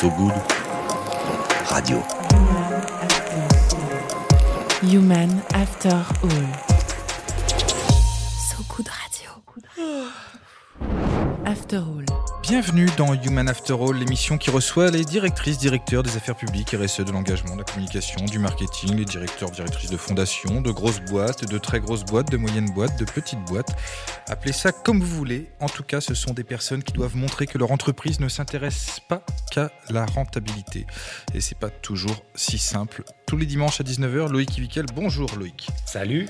So Good Radio. Human After All. So Good Radio. After All. Bienvenue dans Human After All, l'émission qui reçoit les directrices, directeurs des affaires publiques, RSE, de l'engagement, de la communication, du marketing, les directeurs, directrices de fondations, de grosses boîtes, de très grosses boîtes, de moyennes boîtes, de petites boîtes. Appelez ça comme vous voulez. En tout cas, ce sont des personnes qui doivent montrer que leur entreprise ne s'intéresse pas qu'à la rentabilité. Et c'est pas toujours si simple. Tous les dimanches à 19h, Loïc Ivikel. Bonjour Loïc. Salut.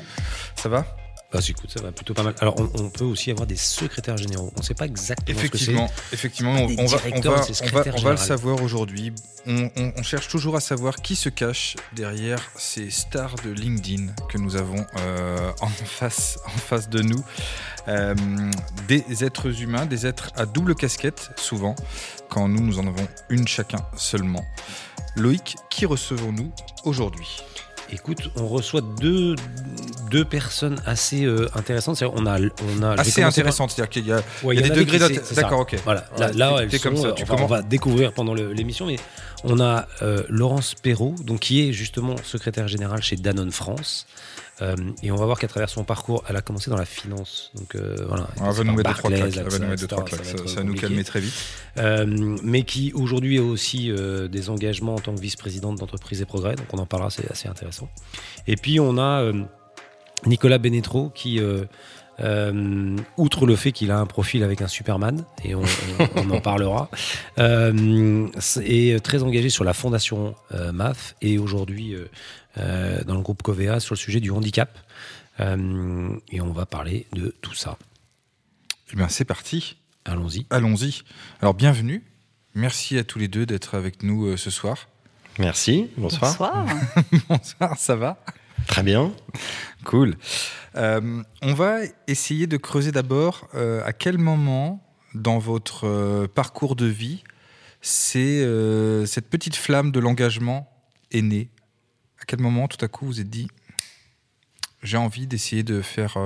Ça va? Bah, écoute, ça va plutôt pas mal. Alors, on, on peut aussi avoir des secrétaires généraux. On ne sait pas exactement effectivement, ce que c'est. Effectivement, on, on, va, on, va, on, va, on va le savoir aujourd'hui. On, cherche toujours à savoir qui se cache derrière ces stars de LinkedIn que nous avons euh, en, face, en face de nous. Euh, des êtres humains, des êtres à double casquette, souvent, quand nous, nous en avons une chacun seulement. Loïc, qui recevons-nous aujourd'hui? Écoute, on reçoit deux, deux personnes assez euh, intéressantes. On a, on a, assez intéressantes, c'est-à-dire qu'il y a, ouais, il y a des degrés D'accord, ok. Voilà, là, là elles comme ça. Tu on, va, on va découvrir pendant l'émission, mais on a euh, Laurence Perrault, donc, qui est justement secrétaire générale chez Danone France. Euh, et on va voir qu'à travers son parcours, elle a commencé dans la finance. Donc euh, voilà. Elle va nous mettre trois claques. Ça, va nous calmer très vite. Euh, mais qui aujourd'hui a aussi euh, des engagements en tant que vice-présidente d'entreprise et progrès. Donc on en parlera, c'est assez intéressant. Et puis on a Nicolas Benetro qui euh, outre le fait qu'il a un profil avec un Superman, et on, on, on en parlera, euh, est très engagé sur la fondation euh, MAF et aujourd'hui euh, dans le groupe Covea sur le sujet du handicap. Euh, et on va parler de tout ça. Eh bien, c'est parti. Allons-y. Allons-y. Alors, bienvenue. Merci à tous les deux d'être avec nous euh, ce soir. Merci. Bonsoir. Bonsoir. Bonsoir, ça va? Très bien. Cool. Euh, on va essayer de creuser d'abord euh, à quel moment dans votre euh, parcours de vie c'est cette petite flamme de l'engagement est née? À quel moment tout à coup vous êtes dit j'ai envie d'essayer de faire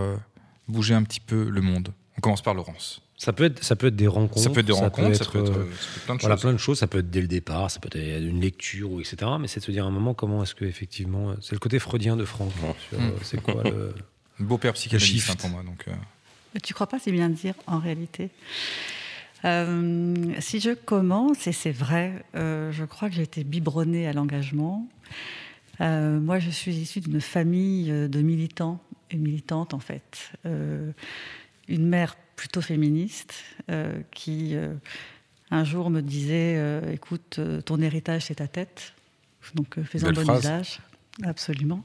bouger un petit peu le monde? On commence par Laurence. Ça peut, être, ça peut être des rencontres. Ça peut être des rencontres, ça peut être, ça peut être, ça peut être plein de voilà, choses. plein de choses. Ça peut être dès le départ, ça peut être une lecture, ou etc. Mais c'est de se dire à un moment comment est-ce que effectivement, c'est le côté freudien de Franck. euh, C'est quoi le Beau père psychanalyste hein, pour moi. Donc, euh, tu crois pas, c'est bien de dire en réalité. Euh, si je commence, et c'est vrai, euh, je crois que j'ai été biberonnée à l'engagement. Euh, moi, je suis issue d'une famille euh, de militants et militantes, en fait. Euh, une mère plutôt féministe euh, qui, euh, un jour, me disait euh, Écoute, ton héritage, c'est ta tête. Donc, faisons bon phrase. usage. Absolument.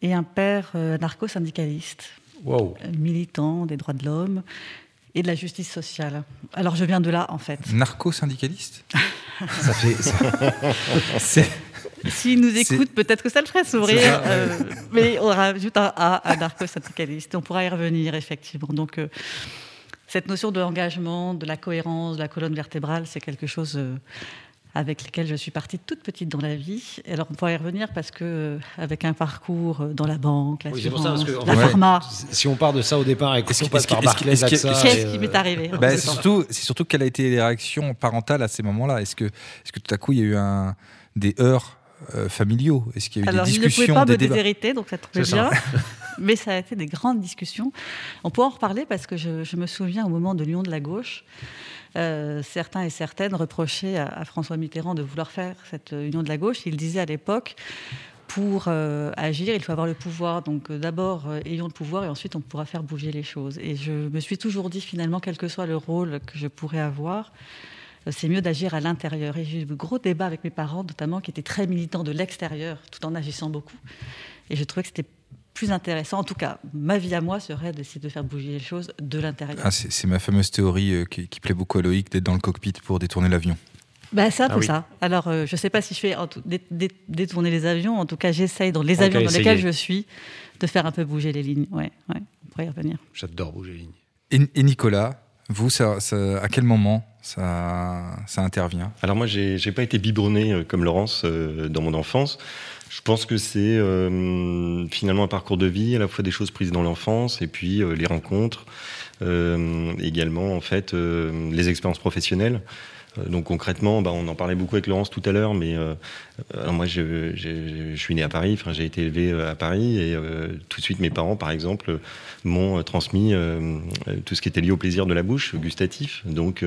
Et un père narco-syndicaliste Wow. militant des droits de l'homme et de la justice sociale. Alors je viens de là en fait. Narco-syndicaliste? Ça fait. ça- S'il nous écoute, peut-être que ça le ferait sourire. euh, mais on rajoute un A à narco-syndicaliste. On pourra y revenir effectivement. Donc euh, cette notion de l'engagement, de la cohérence, de la colonne vertébrale, c'est quelque chose euh, avec lequel je suis partie toute petite dans la vie. Et alors on pourra y revenir parce que euh, avec un parcours dans la banque, Oui, pour ça, l'assurance, parce que, en la pharma. si on part de ça au départ et qu'on que- passe par Barclays, Qu'est-ce qui euh, m'est arrivé Bah, C'est surtout, c'est surtout quelle a été les réactions parentales à ces moments-là. Est-ce que, est-ce que tout à coup il y a eu un, des heurts euh, familiaux Est-ce qu'il y a eu Alors, des il ne pouvait discussions, pas des me débats déshériter, donc ça tombait bien. Mais ça a été des grandes discussions. On pourra en reparler parce que je, je me souviens au moment de l'Union de la gauche, euh, certains et certaines reprochaient à, à François Mitterrand de vouloir faire cette Union de la gauche. Il disait à l'époque, pour euh, agir, il faut avoir le pouvoir. Donc euh, d'abord, euh, ayons le pouvoir et ensuite on pourra faire bouger les choses. Et je me suis toujours dit finalement, quel que soit le rôle que je pourrais avoir, euh, c'est mieux d'agir à l'intérieur. Et j'ai eu de gros débats avec mes parents, notamment, qui étaient très militants de l'extérieur, tout en agissant beaucoup. Et je trouvais que c'était plus intéressant. En tout cas, ma vie à moi serait d'essayer de faire bouger les choses de l'intérieur. Ah, c'est, ma fameuse théorie euh, qui, qui plaît beaucoup à Loïc d'être dans le cockpit pour détourner l'avion. Bah, c'est un peu Ah oui. ça. Alors, euh, je ne sais pas si je fais détourner les avions. En tout cas, j'essaye dans les avions dans lesquels je suis de faire un peu bouger les lignes. Ouais, ouais, on pourrait y revenir. J'adore bouger les lignes. Et, et Nicolas, vous, à quel moment ça, ça intervient? Alors moi, j'ai j'ai pas été biberonné euh, comme Laurence euh, dans mon enfance. Je pense que c'est euh, finalement un parcours de vie, à la fois des choses prises dans l'enfance et puis les rencontres, également en fait les expériences professionnelles. Euh, donc concrètement, bah, on en parlait beaucoup avec Laurence tout à l'heure, mais euh, alors moi je, je, je, suis né à Paris, j'ai été élevé à Paris et euh, tout de suite mes parents par exemple m'ont transmis tout ce qui était lié au plaisir de la bouche, gustatif. Donc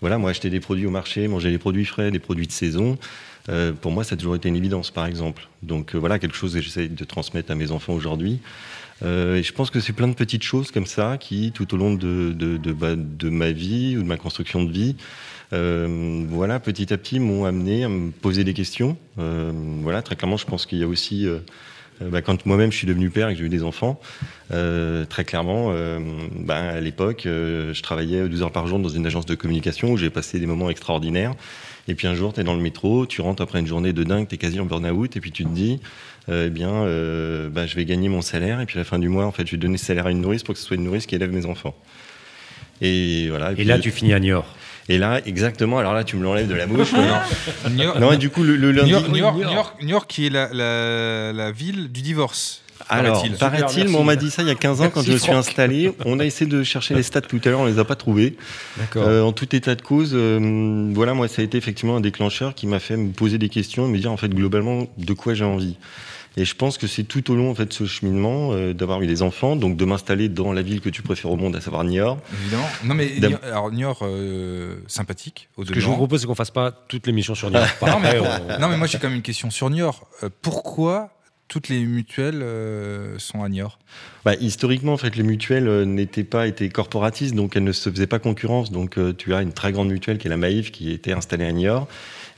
voilà, moi acheter des produits au marché, manger des produits frais, des produits de saison. pour moi, ça a toujours été une évidence, par exemple. Donc voilà, quelque chose que j'essaie de transmettre à mes enfants aujourd'hui. Euh, et je pense que c'est plein de petites choses comme ça qui, tout au long de, de, de, bah, de ma vie ou de ma construction de vie, euh, voilà, petit à petit, m'ont amené à me poser des questions. Euh, voilà, très clairement, je pense qu'il y a aussi, euh, bah, quand moi-même je suis devenu père et que j'ai eu des enfants, euh, très clairement, bah, à l'époque, je travaillais 12 heures par jour dans une agence de communication où j'ai passé des moments extraordinaires. Et puis un jour, tu es dans le métro, tu rentres après une journée de dingue, tu es quasi en burn-out, et puis tu te dis, eh bien, bah, je vais gagner mon salaire, et puis à la fin du mois, en fait, je vais donner ce salaire à une nourrice pour que ce soit une nourrice qui élève mes enfants. Et voilà. Et, et puis, là, tu finis à Niort. Et là, exactement. Alors là, tu me l'enlèves de la bouche. non, non, et du coup, le, le lundi. New York, New York, New York, qui est la, la, la ville du divorce. Alors, paraît-il, on m'a dit ça il y a 15 ans quand je me suis installé. On a essayé de chercher les stats tout à l'heure, on les a pas trouvés. Euh, en tout état de cause, euh, voilà, moi, ça a été effectivement un déclencheur qui m'a fait me poser des questions et me dire en fait globalement de quoi j'ai envie. Et je pense que c'est tout au long en fait, de ce cheminement euh, d'avoir eu des enfants, donc de m'installer dans la ville que tu préfères au monde, à savoir Niort. Évidemment. Non, mais Niort, alors Niort, euh, sympathique. Au Ce que je vous propose, c'est qu'on fasse pas toute l'émission sur Niort. non, mais, on... non, mais moi j'ai quand même une question sur Niort. Euh, pourquoi toutes les mutuelles euh, sont à Niort bah, Historiquement, en fait, les mutuelles euh, n'étaient pas été corporatistes, donc elles ne se faisaient pas concurrence. Donc, euh, tu as une très grande mutuelle qui est la Maïf, qui était installée à Niort.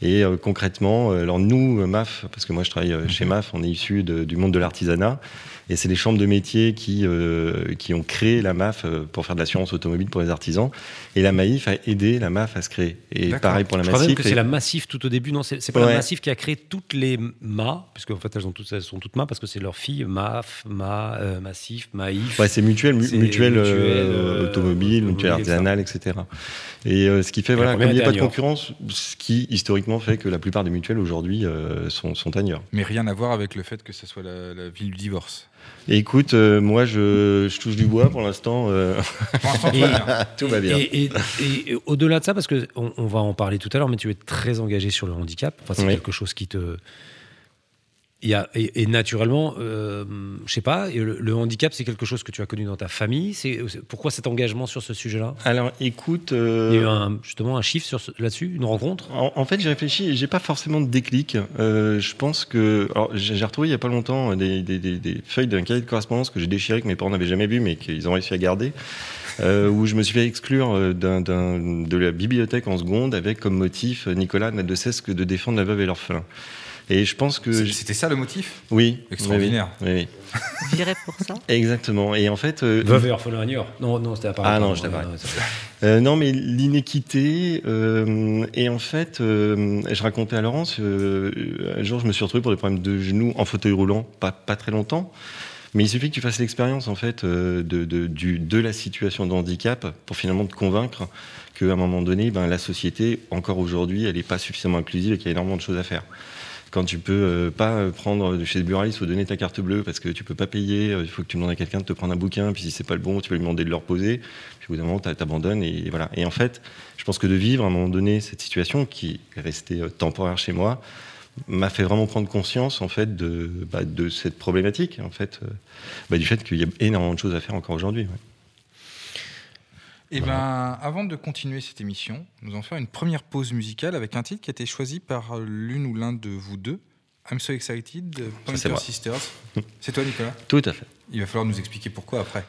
Et concrètement, alors nous, MAF, parce que moi je travaille chez MAF, on est issu du monde de l'artisanat. Et c'est les chambres de métiers qui, euh, qui ont créé la MAF pour faire de l'assurance automobile pour les artisans. Et la MAIF a aidé la MAF à se créer. Et pareil pour la Je crois même que et... c'est la Massif tout au début. Non, c'est pas ouais. la Massif qui a créé toutes les MA, puisque en fait elles, ont toutes, elles sont toutes MA parce que c'est leur fille MAF, MA, euh, Maïf. Ouais, c'est mutuelle, mu mutuelle, euh, automobile, mutuelle artisanale, etc. Et euh, ce qui fait, voilà, comme il n'y a pas de concurrence, ce qui historiquement fait que la plupart des mutuelles aujourd'hui sont, sont. Mais rien à voir avec le fait que ce soit la, la ville du divorce. Et écoute, euh, moi je, je, touche du bois pour l'instant. Euh... tout va bien. Et, et, et, et au-delà de ça, parce qu'on on va en parler tout à l'heure, mais tu es très engagé sur le handicap. Enfin, c'est oui. quelque chose qui te. Il y a, et, naturellement, euh, je sais pas, le, le handicap, c'est quelque chose que tu as connu dans ta famille? C'est pourquoi cet engagement sur ce sujet-là? Alors, écoute, euh... il y a eu un, justement un chiffre là-dessus, une rencontre? En, en fait, j'ai réfléchi et j'ai pas forcément de déclic. Euh, je pense que, j'ai retrouvé il y a pas longtemps des, des, des, des feuilles d'un cahier de correspondance que j'ai déchiré que mes parents n'avaient jamais vu, mais qu'ils ont réussi à garder. Euh, où je me suis fait exclure euh, d un, d un, de la bibliothèque en seconde avec comme motif Nicolas n'a de cesse que de défendre la veuve et l'orphelin. Et je pense que. C'était ça le motif? Oui. Extraordinaire. Oui, oui. Viré pour ça Exactement. Et en fait. Euh, Veuve et orphelin à Non, non, c'était à Paris. Ah non, je t'ai euh, non, mais l'inéquité. Euh, et en fait, euh, je racontais à Laurence, euh, un jour, je me suis retrouvé pour des problèmes de genoux en fauteuil roulant, pas, pas très longtemps. Mais il suffit que tu fasses l'expérience en fait de, de, du, de la situation de handicap pour finalement te convaincre qu'à un moment donné, ben, la société, encore aujourd'hui, elle n'est pas suffisamment inclusive et qu'il y a énormément de choses à faire quand tu peux euh, pas prendre chez le buraliste ou donner ta carte bleue parce que tu peux pas payer, il faut que tu demandes à quelqu'un de te prendre un bouquin, puis si c'est pas le bon, tu peux lui demander de le reposer, puis au bout d'un moment, t'abandonnes et voilà. Et en fait, je pense que de vivre à un moment donné cette situation qui est restée temporaire chez moi m'a fait vraiment prendre conscience en fait de, bah, cette problématique, en fait, euh, bah, du fait qu'il y a énormément de choses à faire encore aujourd'hui. Et voilà. ben, avant de continuer cette émission, nous allons faire une première pause musicale avec un titre qui a été choisi par l'une ou l'un de vous deux. I'm so excited, Pointer Sisters. C'est toi, Nicolas? Tout à fait. Il va falloir nous expliquer pourquoi après.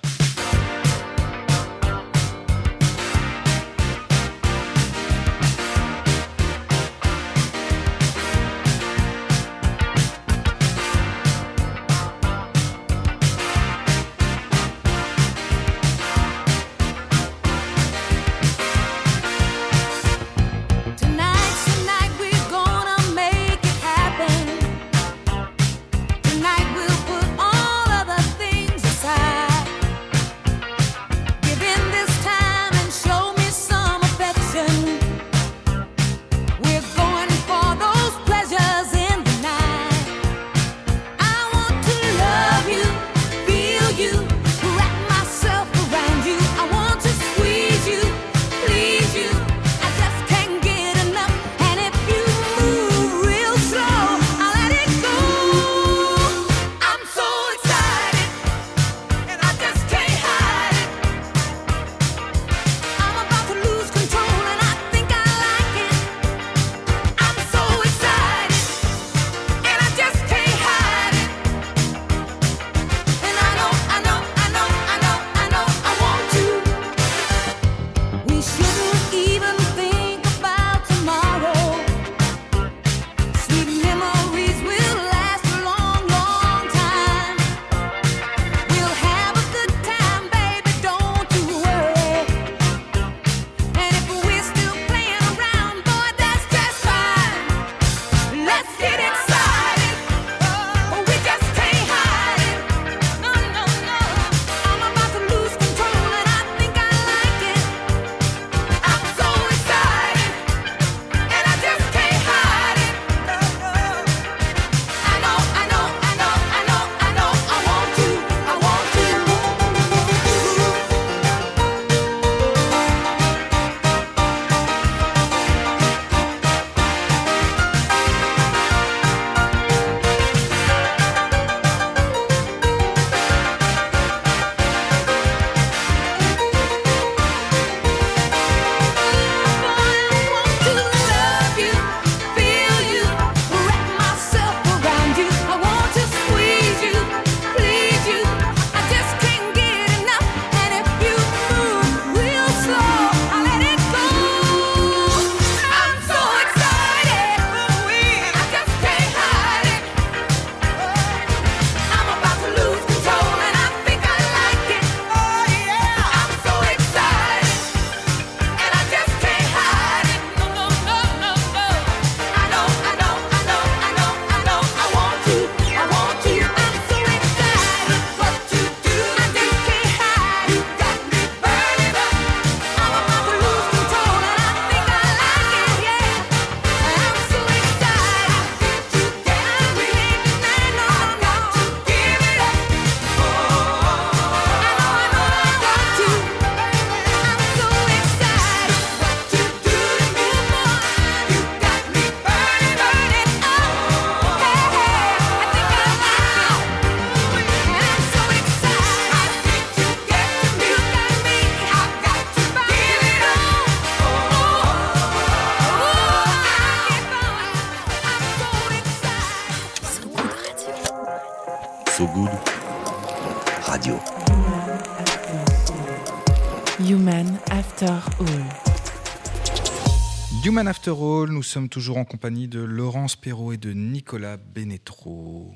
After nous sommes toujours en compagnie de Laurence Perrault et de Nicolas Bénétro.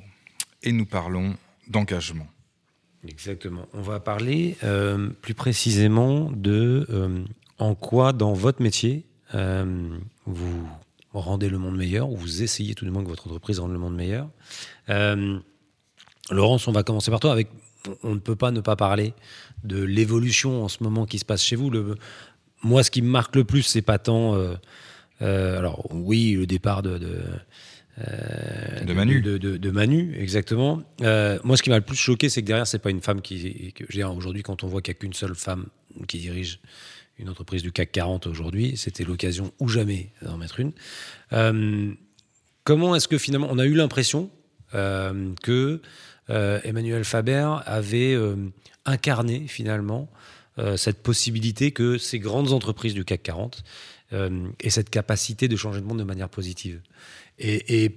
Et nous parlons d'engagement. Exactement. On va parler euh, plus précisément de euh, en quoi, dans votre métier, euh, vous rendez le monde meilleur, ou vous essayez tout du moins que votre entreprise rende le monde meilleur. Laurence, on va commencer par toi. Avec, on ne peut pas ne pas parler de l'évolution en ce moment qui se passe chez vous. Moi, ce qui me marque le plus, c'est pas tant. Alors, oui, le départ de euh, de, Manu. De, Manu, exactement. Euh, moi, ce qui m'a le plus choqué, c'est que derrière, c'est pas une femme qui. Aujourd'hui, quand on voit qu'il n'y a qu'une seule femme qui dirige une entreprise du CAC 40 aujourd'hui, c'était l'occasion ou jamais d'en mettre une. Euh, comment est-ce que finalement, on a eu l'impression que Emmanuel Faber avait incarné finalement cette possibilité que ces grandes entreprises du CAC 40 aient cette capacité de changer le monde de manière positive. Et,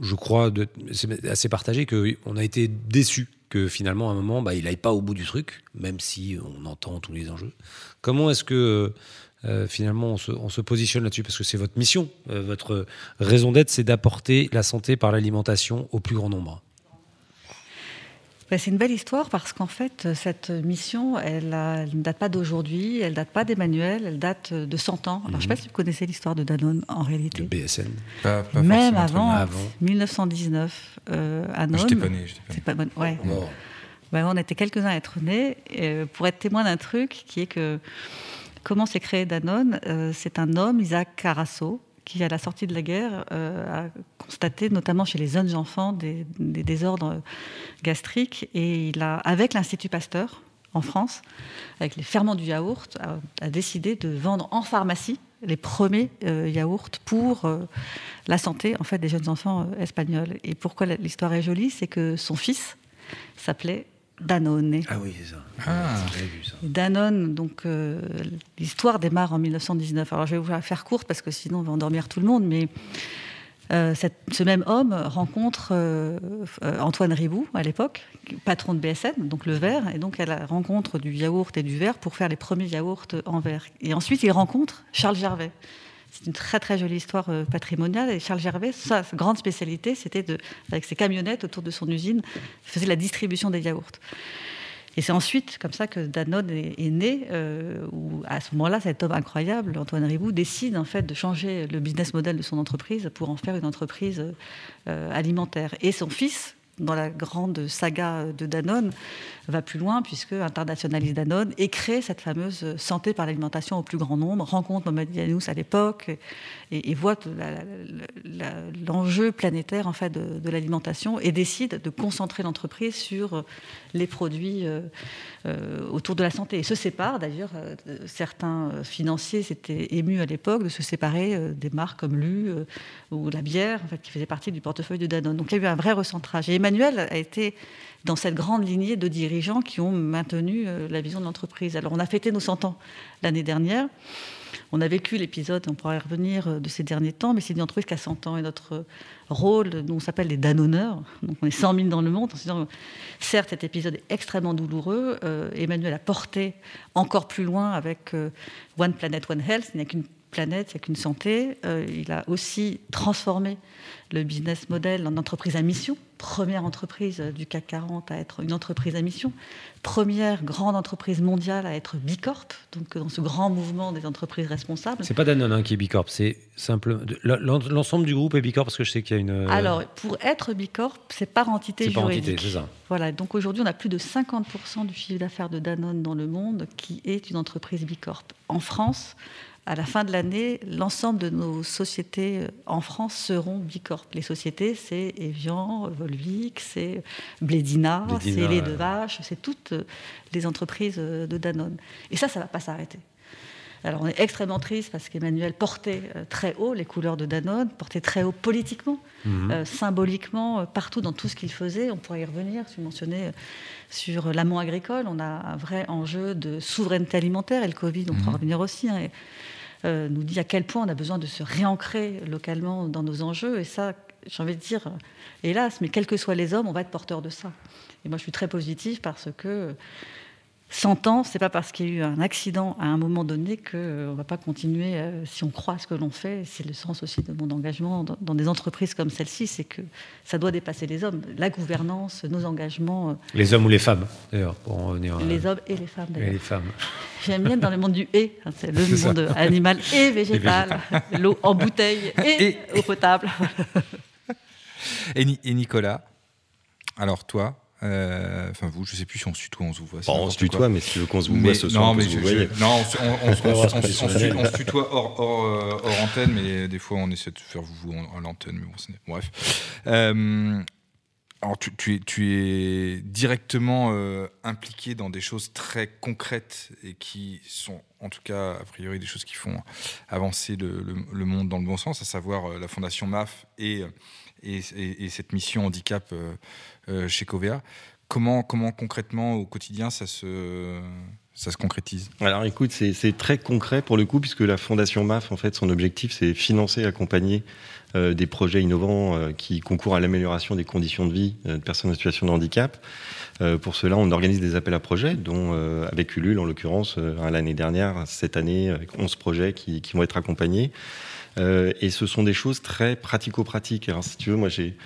je crois, c'est assez partagé, qu'on a été déçu que finalement, à un moment, bah, il n'aille pas au bout du truc, même si on entend tous les enjeux. Comment est-ce que euh, finalement on se, positionne là-dessus? Parce que c'est votre mission, euh, votre raison d'être, c'est d'apporter la santé par l'alimentation au plus grand nombre. Bah, c'est une belle histoire parce qu'en fait, cette mission, elle, ne date pas d'aujourd'hui, elle ne date pas d'Emmanuel, elle date de 100 ans. Alors, Je ne sais pas mhm. si vous connaissez l'histoire de Danone en réalité. De BSN. Même avant, 1919, euh, à Je n'étais pas né. Pas bon, ouais. On était quelques-uns à être nés euh, pour être témoin d'un truc qui est que comment s'est créé Danone euh, C'est un homme, Isaac Carasso, qui, à la sortie de la guerre, euh, a constaté, notamment chez les jeunes enfants, des, désordres gastriques. Et il a, avec l'Institut Pasteur, en France, avec les ferments du yaourt, a, décidé de vendre en pharmacie les premiers euh, yaourts pour euh, la santé en fait, des jeunes enfants espagnols. Et pourquoi l'histoire est jolie C'est que son fils s'appelait Danone. Ah oui, c'est ça. Ah. Vu, ça. Danone, donc euh, l'histoire démarre en 1919. Alors je vais vous la faire courte parce que sinon on va endormir tout le monde, mais euh, ce même homme rencontre euh, Antoine Ribou à l'époque, patron de BSN, donc le verre, et donc à la rencontre du yaourt et du verre pour faire les premiers yaourts en verre. Et ensuite il rencontre Charles Gervais. C'est une très très jolie histoire euh, patrimoniale. Et Charles Gervais, sa grande spécialité, c'était avec ses camionnettes autour de son usine, faisait la distribution des yaourts. Et c'est ensuite comme ça que Danone est, né, euh, où à ce moment-là, cet homme incroyable, Antoine Ribou, décide en fait de changer le business model de son entreprise pour en faire une entreprise euh, alimentaire. Et son fils, dans la grande saga de Danone, va plus loin puisque internationalise Danone et crée cette fameuse santé par l'alimentation au plus grand nombre, rencontre Mohamed à l'époque et, voit l'enjeu planétaire en fait de, l'alimentation et décide de concentrer l'entreprise sur les produits euh, euh, autour de la santé. Et se sépare d'ailleurs, euh, certains financiers s'étaient émus à l'époque de se séparer des marques comme Lu ou la bière qui faisait partie du portefeuille de Danone. Donc il y a eu un vrai recentrage. Emmanuel a été dans cette grande lignée de dirigeants qui ont maintenu euh, la vision de l'entreprise. Alors on a fêté nos 100 ans l'année dernière. On a vécu l'épisode, on pourra y revenir, euh, de ces derniers temps, mais c'est une entreprise qui a 100 ans et notre rôle, nous on s'appelle les danonneurs, donc on est 100 000 dans le monde, certes cet épisode est extrêmement douloureux, euh, Emmanuel a porté encore plus loin avec One Planet, One Health, planète, il n'y a qu'une santé, il a aussi transformé le business model en entreprise à mission, première entreprise du CAC 40 à être une entreprise à mission, première grande entreprise mondiale à être Bicorp, donc dans ce grand mouvement des entreprises responsables. C'est pas Danone hein, qui est Bicorp, c'est simple l'ensemble du groupe est Bicorp parce que je sais qu'il y a une. Euh, Alors pour être Bicorp, c'est par entité juridique. c'est ça. Voilà, donc aujourd'hui on a plus de 50% du chiffre d'affaires de Danone dans le monde qui est une entreprise Bicorp. En France, à la fin de l'année, l'ensemble de nos sociétés euh, en France seront Bicorp. Les sociétés, c'est Evian, Volvic, c'est Blédina, c'est Les Deux Vaches, c'est toutes euh, les entreprises euh, de Danone. Et ça, ça ne va pas s'arrêter. Alors on est extrêmement triste parce qu'Emmanuel portait très haut les couleurs de Danone, portait très haut politiquement, mhm. symboliquement, partout dans tout ce qu'il faisait. On pourrait y revenir, tu mentionnais sur l'amont agricole, on a un vrai enjeu de souveraineté alimentaire et le Covid, on pourra mhm. revenir aussi. Hein, euh, nous dit à quel point on a besoin de se réancrer localement dans nos enjeux. Et ça, j'ai envie de dire, hélas, mais quels que soient les hommes, on va être porteur de ça. Et moi, je suis très positive parce que 100 ans, c'est pas parce qu'il y a eu un accident à un moment donné qu'on ne va pas continuer euh, si on croit à ce que l'on fait. C'est le sens aussi de mon engagement dans, dans des entreprises comme celle-ci, c'est que ça doit dépasser les hommes. La gouvernance, nos engagements. euh, Les hommes ou les femmes, d'ailleurs, pour en revenir. euh, les hommes et les femmes et d'ailleurs. les femmes. J'aime bien dans le monde du et, hein, c'est le C'est ça. monde animal et végétal, l'eau en bouteille et, Et- eau potable. Et, Ni- et Nicolas, alors toi, euh, enfin vous, je sais plus si on se tutoie, on se voit. Bon, on se tutoie, quoi. mais si tu veux qu'on se voit ce soir, non, on se je- vouvoyer. je- non, on, se- on- on- on- peut avoir on- ce on- on- traditionnel. on se tutoie hors, hors, euh, hors antenne, mais des fois on essaie de faire vous en, en l'antenne, mais bon, c'est- bref. Euh, alors tu, tu es, tu es directement euh, impliqué dans des choses très concrètes et qui sont, en tout cas, a priori, des choses qui font avancer le, le- le monde dans le bon sens, à savoir euh, la fondation MAF et, et, et- et cette mission handicap euh, euh, chez Covea. Comment, concrètement au quotidien ça se, concrétise? Alors écoute, c'est très concret pour le coup, puisque la Fondation MAF, en fait, son objectif, c'est financer, accompagner euh, des projets innovants qui concourent à l'amélioration des conditions de vie de personnes en situation de handicap. Pour cela, on organise des appels à projets, dont avec Ulule, en l'occurrence, l'année dernière, cette année, avec 11 projets qui vont être accompagnés. Euh, et ce sont des choses très pratico-pratiques. Alors si tu veux, moi j'ai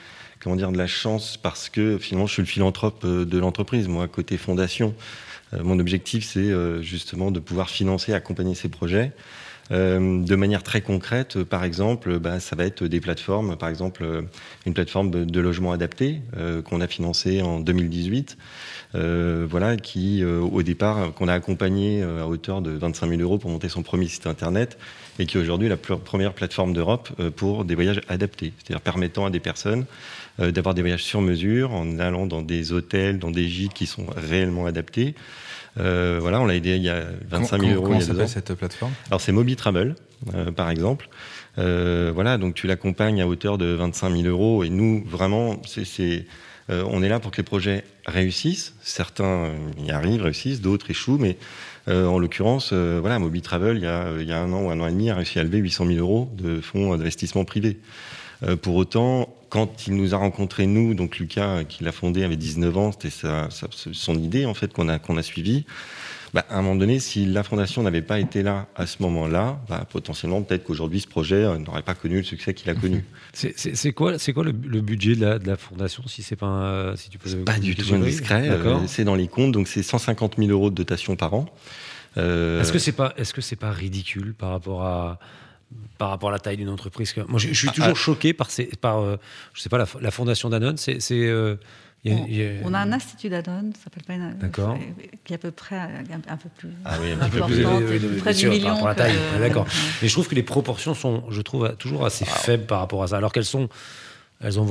comment dire de la chance parce que finalement je suis le philanthrope euh, de l'entreprise. Moi, côté fondation, euh, mon objectif c'est justement de pouvoir financer, accompagner ces projets. De manière très concrète, par exemple, bah, ça va être des plateformes, par exemple une plateforme de, logement adapté qu'on a financée en 2018, euh, voilà, qui au départ qu'on a accompagné à hauteur de 25 000 euros pour monter son premier site internet et qui est aujourd'hui la première plateforme d'Europe euh, pour des voyages adaptés, c'est-à-dire permettant à des personnes euh, d'avoir des voyages sur mesure en allant dans des hôtels, dans des gîtes qui sont réellement adaptés. Euh, voilà, on l'a aidé il y a 25 000 Comment- euros Comment s'appelle cette plateforme? Alors c'est Moby Travel, euh, par exemple. Euh, voilà, donc tu l'accompagnes à hauteur de 25 000 euros et nous, vraiment, c'est, on est là pour que les projets réussissent. Certains y arrivent, réussissent, d'autres échouent, mais en l'occurrence, euh, voilà, Moby Travel, il y, a, il y a un an ou un an et demi, a réussi à lever 800 000 euros de fonds d'investissement privés. Euh, pour autant, quand il nous a rencontrés, nous, donc Lucas, euh, qui l'a fondé, avait 19 ans, c'était son idée, en fait, qu'on a, qu'on a suivie. Bah, à un moment donné, si la fondation n'avait pas été là à ce moment-là, bah, potentiellement, peut-être qu'aujourd'hui, ce projet euh, n'aurait pas connu le succès qu'il a connu. C'est- quoi, c'est quoi le, le budget de la, de la fondation, si c'est pas, un- si tu peux Pas du tout indiscret. euh, c'est dans les comptes, donc c'est 150 000 euros de dotation par an. Euh, Est-ce que c'est pas, est-ce que c'est pas ridicule par rapport à par rapport à la taille d'une entreprise Moi, je, je suis Ah, toujours ah. choqué par, ces, par euh, je sais pas, la, la fondation Danone. C'est, il y a- On, il y a- on a un institut d'Adon, ça s'appelle pas une- D'accord. qui est à peu près un, un peu plus. Ah oui, un un petit peu peu plus et oui, près du sûr, par million. rapport à la taille. que- d'accord. Mais je trouve que les proportions sont, je trouve, toujours assez faibles par rapport à ça, alors qu'elles sont, elles ont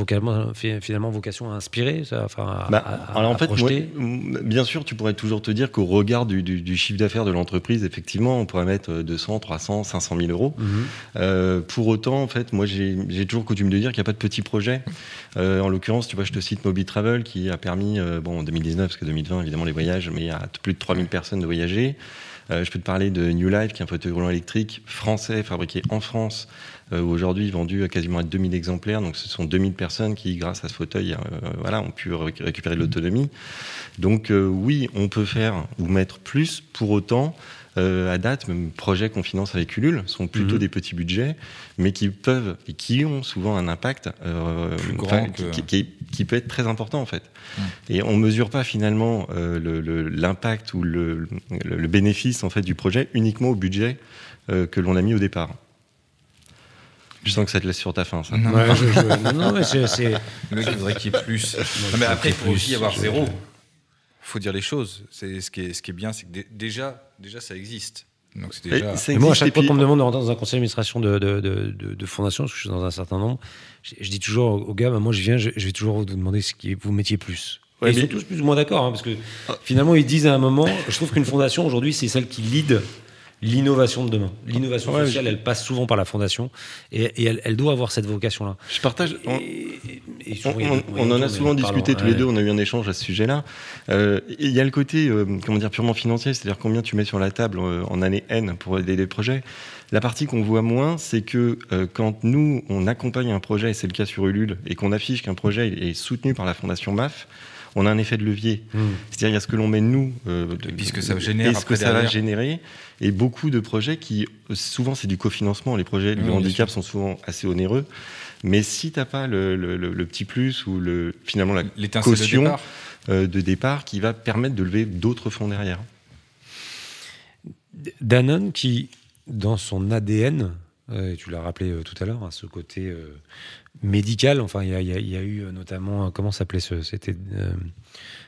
finalement vocation à inspirer, ça, enfin, à, Bah, à- alors en à fait, projeter. bien sûr, tu pourrais toujours te dire qu'au regard du, du- du chiffre d'affaires de l'entreprise, effectivement, on pourrait mettre euh, 200, 300, 500 000 euros. Mhm. Euh, pour autant, en fait, moi, j'ai toujours coutume de dire qu'il n'y a pas de petits projets. Euh, en l'occurrence, tu vois, je te cite Moby Travel qui a permis, euh, bon, en 2019, parce que 2020, évidemment, les voyages, mais à plus de 3000 personnes de voyager. Je peux te parler de New Life, qui est un fauteuil roulant électrique français, fabriqué en France, aujourd'hui vendu à quasiment à 2000 exemplaires. Donc, ce sont 2000 personnes qui, grâce à ce fauteuil, euh, voilà, ont pu ré- récupérer de l'autonomie. Donc, euh, oui, on peut faire ou mettre plus. Pour autant, euh, à date, même projets qu'on finance avec Ulule sont plutôt Mhm. des petits budgets, mais qui peuvent et qui ont souvent un impact euh, enfin, que- qui, qui- qui peut être très important en fait. Mhm. Et on mesure pas finalement euh, le- le- l'impact ou le, le- bénéfice en fait du projet uniquement au budget euh, que l'on a mis au départ. Je sens que ça te laisse sur ta ça. Non, Ouais, je- je- non, non, mais c'est, c'est- Le mec voudrait qu'il y ait plus. Non, mais après, il faut aussi y avoir zéro. faut dire les choses. C'est ce qui est, ce qui est bien, c'est que dé- déjà, déjà, ça existe. Donc c'est déjà. Et moi, à chaque fois qu'on me demande de rentrer dans un conseil d'administration de, de, de, de- de fondation, parce que je suis dans un certain nombre, je, je dis toujours aux gars, bah, moi je viens, je, je vais toujours vous demander ce qui vous mettiez plus. Ouais, Et ils sont tous plus ou moins d'accord, hein, parce que finalement ils disent à un moment, je trouve qu'une fondation aujourd'hui, c'est celle qui lead l'innovation de demain. L'innovation Ouais, sociale, elle passe souvent par la fondation, et, et elle, elle doit avoir cette vocation-là. Je partage. on- Et- et souvent, en a souvent pardon, discuté tous les deux, on a eu un échange à ce sujet-là. Euh, et Il y a le côté, euh, comment dire, purement financier, c'est-à-dire combien tu mets sur la table euh, en année N pour aider les projets. La partie qu'on voit moins, c'est que euh, quand nous, on accompagne un projet, et c'est le cas sur Ulule, et qu'on affiche qu'un projet est soutenu par la Fondation MAF, on a un effet de levier. Hmm. C'est-à-dire, il y a ce que l'on met nous, euh, de- Et puis ce que de- ça génère et ce que ça va générer, et beaucoup de projets qui, souvent, c'est du cofinancement. Les projets du handicap sont souvent assez onéreux. Mais si t'as pas le, le- le- le petit plus ou le, finalement la L'étincelle de caution départ. euh, de départ qui va permettre de lever d'autres fonds derrière. Danone qui, dans son ADN, euh, et tu l'as rappelé euh, tout à l'heure, hein, ce côté euh, médical, enfin, il y y y a eu euh, notamment, euh, comment s'appelait ce, c'était, euh,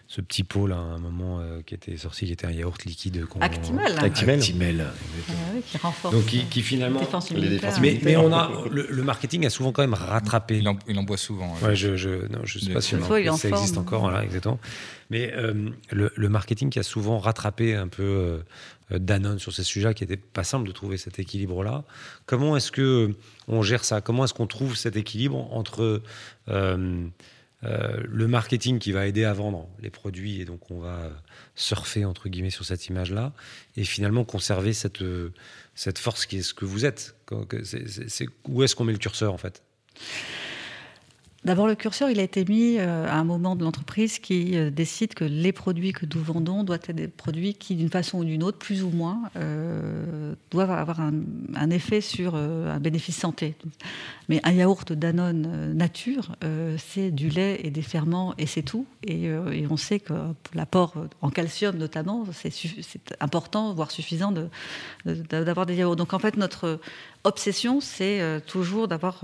ce petit pot là, à un moment euh, qui était sorti, qui était un yaourt liquide. qu'on- Actimel. Actimel. Actimel, Ah oui, qui renforce Donc qui, qui finalement... défense les défenses Mais, mais on a, le, le marketing a souvent quand même rattrapé. Il en, il en boit souvent. ouais. Ouais, je, je, non, je sais Mais pas si en ça existe encore, voilà, exactement. Mais euh, le, le marketing qui a souvent rattrapé un peu euh, Danone sur ces sujets, qui n'était pas simple de trouver cet équilibre-là. Comment est-ce que on gère ça? Comment est-ce qu'on trouve cet équilibre entre euh, euh, le marketing qui va aider à vendre les produits et donc on va euh, surfer entre guillemets sur cette image-là et finalement conserver cette euh, cette force qui est ce que vous êtes? Où est-ce qu'on met le curseur en fait? D'abord, le curseur, il a été mis euh, à un moment de l'entreprise qui euh, décide que les produits que nous vendons doivent être des produits qui, d'une façon ou d'une autre, plus ou moins, euh, doivent avoir un, effet sur un bénéfice santé. Mais un yaourt Danone nature, c'est du lait et des ferments et c'est tout. Et, on sait que l'apport en calcium, notamment, c'est important, voire suffisant, d'avoir des yaourts. Donc en fait, notre obsession, c'est toujours d'avoir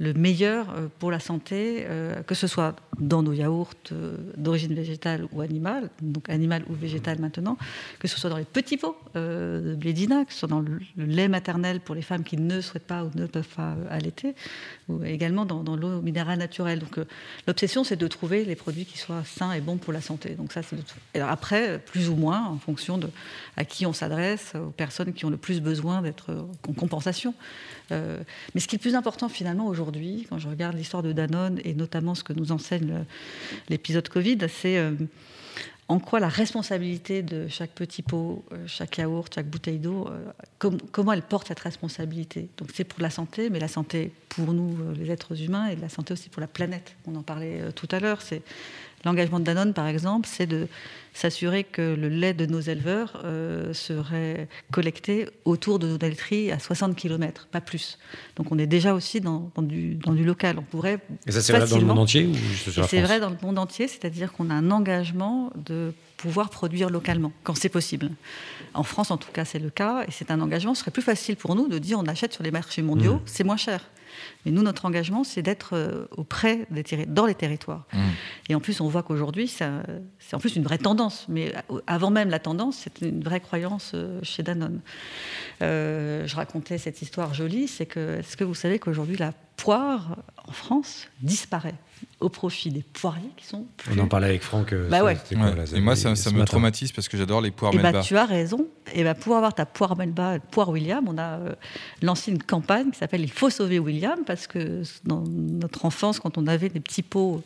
le meilleur euh, pour la santé, euh, que ce soit dans nos yaourts euh, d'origine végétale ou animale, donc animale ou végétale maintenant, que ce soit dans les petits pots de blédina, que ce soit dans le, lait maternel pour les femmes qui ne souhaitent pas ou ne peuvent pas allaiter, ou également dans, l'eau minérale naturelle. Donc l'obsession, c'est de trouver les produits qui soient sains et bons pour la santé. Donc ça, c'est. Et après, plus ou moins, en fonction de à qui on s'adresse, aux personnes qui ont le plus besoin d'être en compensation. Mais ce qui est le plus important finalement aujourd'hui, quand je regarde l'histoire de Danone et notamment ce que nous enseigne l'épisode Covid, c'est euh, en quoi la responsabilité de chaque petit pot, euh, chaque yaourt, chaque bouteille d'eau, euh, com- comment elle porte cette responsabilité. Donc c'est pour la santé, mais la santé pour nous, les êtres humains, et la santé aussi pour la planète. On en parlait tout à l'heure. L'engagement de Danone, par exemple, c'est de s'assurer que le lait de nos éleveurs euh, serait collecté autour de nos laiteries à 60 km, pas plus. Donc on est déjà aussi dans, dans du, dans du local. On pourrait Et ça c'est vrai dans le monde entier ou juste sur et la c'est vrai dans le monde entier, c'est-à-dire qu'on a un engagement de pouvoir produire localement, quand c'est possible. En France, en tout cas, c'est le cas, et c'est un engagement. Ce serait plus facile pour nous de dire on achète sur les marchés mondiaux, Mmh. c'est moins cher. Mais nous, notre engagement, c'est d'être euh, auprès des dans les territoires. Mmh. Et en plus, on voit qu'aujourd'hui, c'est en plus une vraie tendance. Mais euh, avant même la tendance, c'était une vraie croyance euh, chez Danone. Euh, je racontais cette histoire jolie, c'est que, est-ce que vous savez qu'aujourd'hui, la poire en France disparaît au profit des poiriers qui sont plus... On en parlait avec Franck. euh, Bah ça, ouais. c'était quoi, Ouais. là, Et moi, ça, ça me matin. traumatise parce que j'adore les poires Eh ben, Melba. tu as raison. Et ben, pour avoir ta poire Melba, poire William, on a euh, lancé une campagne qui s'appelle Il faut sauver William parce que dans notre enfance, quand on avait des petits pots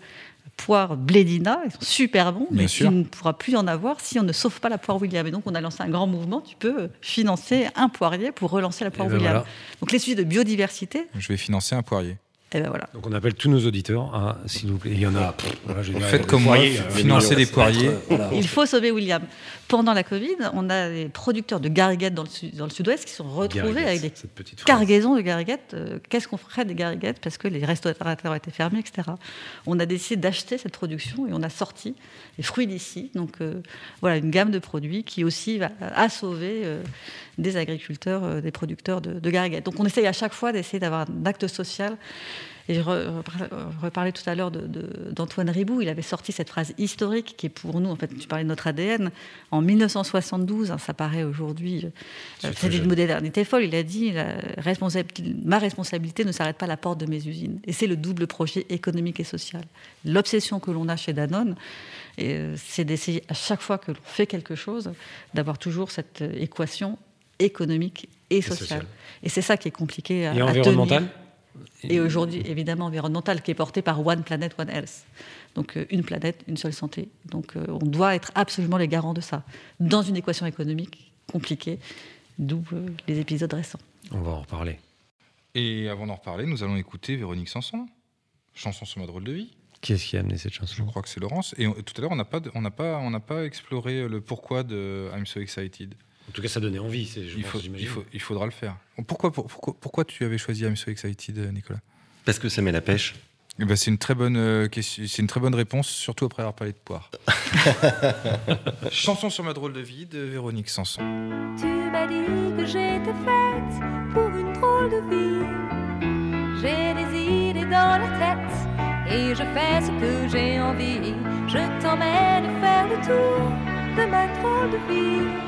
poire Blédina, ils sont super bons, Bien mais sûr. tu ne pourras plus en avoir si on ne sauve pas la poire William. Et donc, on a lancé un grand mouvement. Tu peux financer un poirier pour relancer la poire ben William. voilà. Donc, les sujets de biodiversité, Je vais financer un poirier. Et ben voilà. Donc on appelle tous nos auditeurs, hein, s'il vous plaît. Il y en a. pff, voilà, Faites comme moi, euh, financez des poiriers. Voilà. Il faut sauver William. Pendant la Covid, on a des producteurs de gariguettes dans le, sud- dans le sud-ouest qui se sont retrouvés avec des cargaisons de gariguettes. Euh, Qu'est-ce qu'on ferait des gariguettes parce que les restaurateurs étaient fermés, etc. On a décidé d'acheter cette production et on a sorti les fruits d'ici. Donc euh, voilà, une gamme de produits qui aussi va à sauver euh, des agriculteurs, euh, des producteurs de, de gariguettes. Donc on essaye à chaque fois d'essayer d'avoir un acte social. Et je, je reparlais tout à l'heure d'Antoine Ribou, il avait sorti cette phrase historique qui est pour nous, en fait, tu parlais de notre ADN, en 1972, hein, ça paraît aujourd'hui, euh, C'est jeune. modernité folle, il a dit, la responsabilité- ma responsabilité ne s'arrête pas à la porte de mes usines. Et c'est le double projet économique et social. L'obsession que l'on a chez Danone, euh, c'est d'essayer à chaque fois que l'on fait quelque chose, d'avoir toujours cette euh, équation économique et sociale. Et c'est ça qui est compliqué à, Et à tenir. Et aujourd'hui, évidemment, environnemental, qui est porté par One Planet, One Health. Donc, euh, une planète, une seule santé. Donc, euh, on doit être absolument les garants de ça. Dans une équation économique compliquée, d'où euh, les épisodes récents. On va en reparler. Et avant d'en reparler, nous allons écouter Véronique Sanson. Chanson sur ma drôle de vie. Qui est-ce qui a amené cette chanson? Je crois que c'est Laurence. Et on- tout à l'heure, on n'a pas, de- on n'a pas, on n'a pas exploré le pourquoi de I'm so excited. En tout cas, ça donnait envie, c'est- je Il, pense, faut, il, faut- il faudra le faire. Pourquoi, pour- pourquoi, pourquoi tu avais choisi I'm so excited, Nicolas? Parce que ça met la pêche. Eh ben, c'est une très bonne euh, question, c'est une très bonne réponse, surtout après avoir parlé de poire. Chanson sur ma drôle de vie de Véronique Sanson. Tu m'as dit que j'étais faite pour une drôle de vie. J'ai des idées dans la tête et je fais ce que j'ai envie. Je t'emmène faire le tour de ma drôle de vie.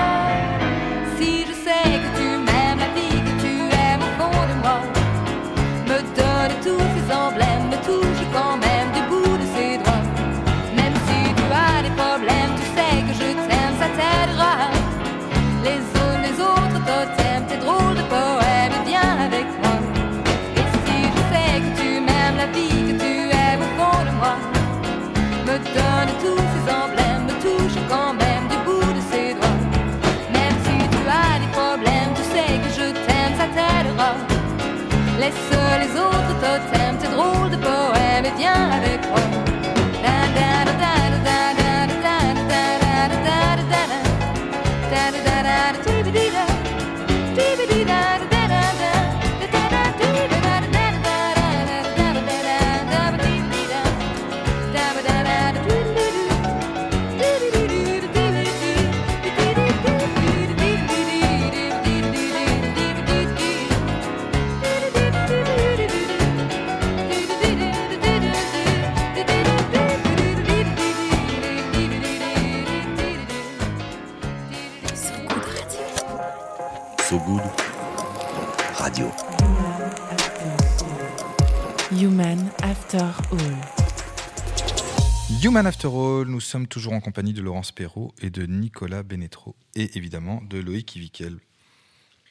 Human After All, nous sommes toujours en compagnie de Laurence Perrault et de Nicolas Bénétro et évidemment de Loïc Ivikel.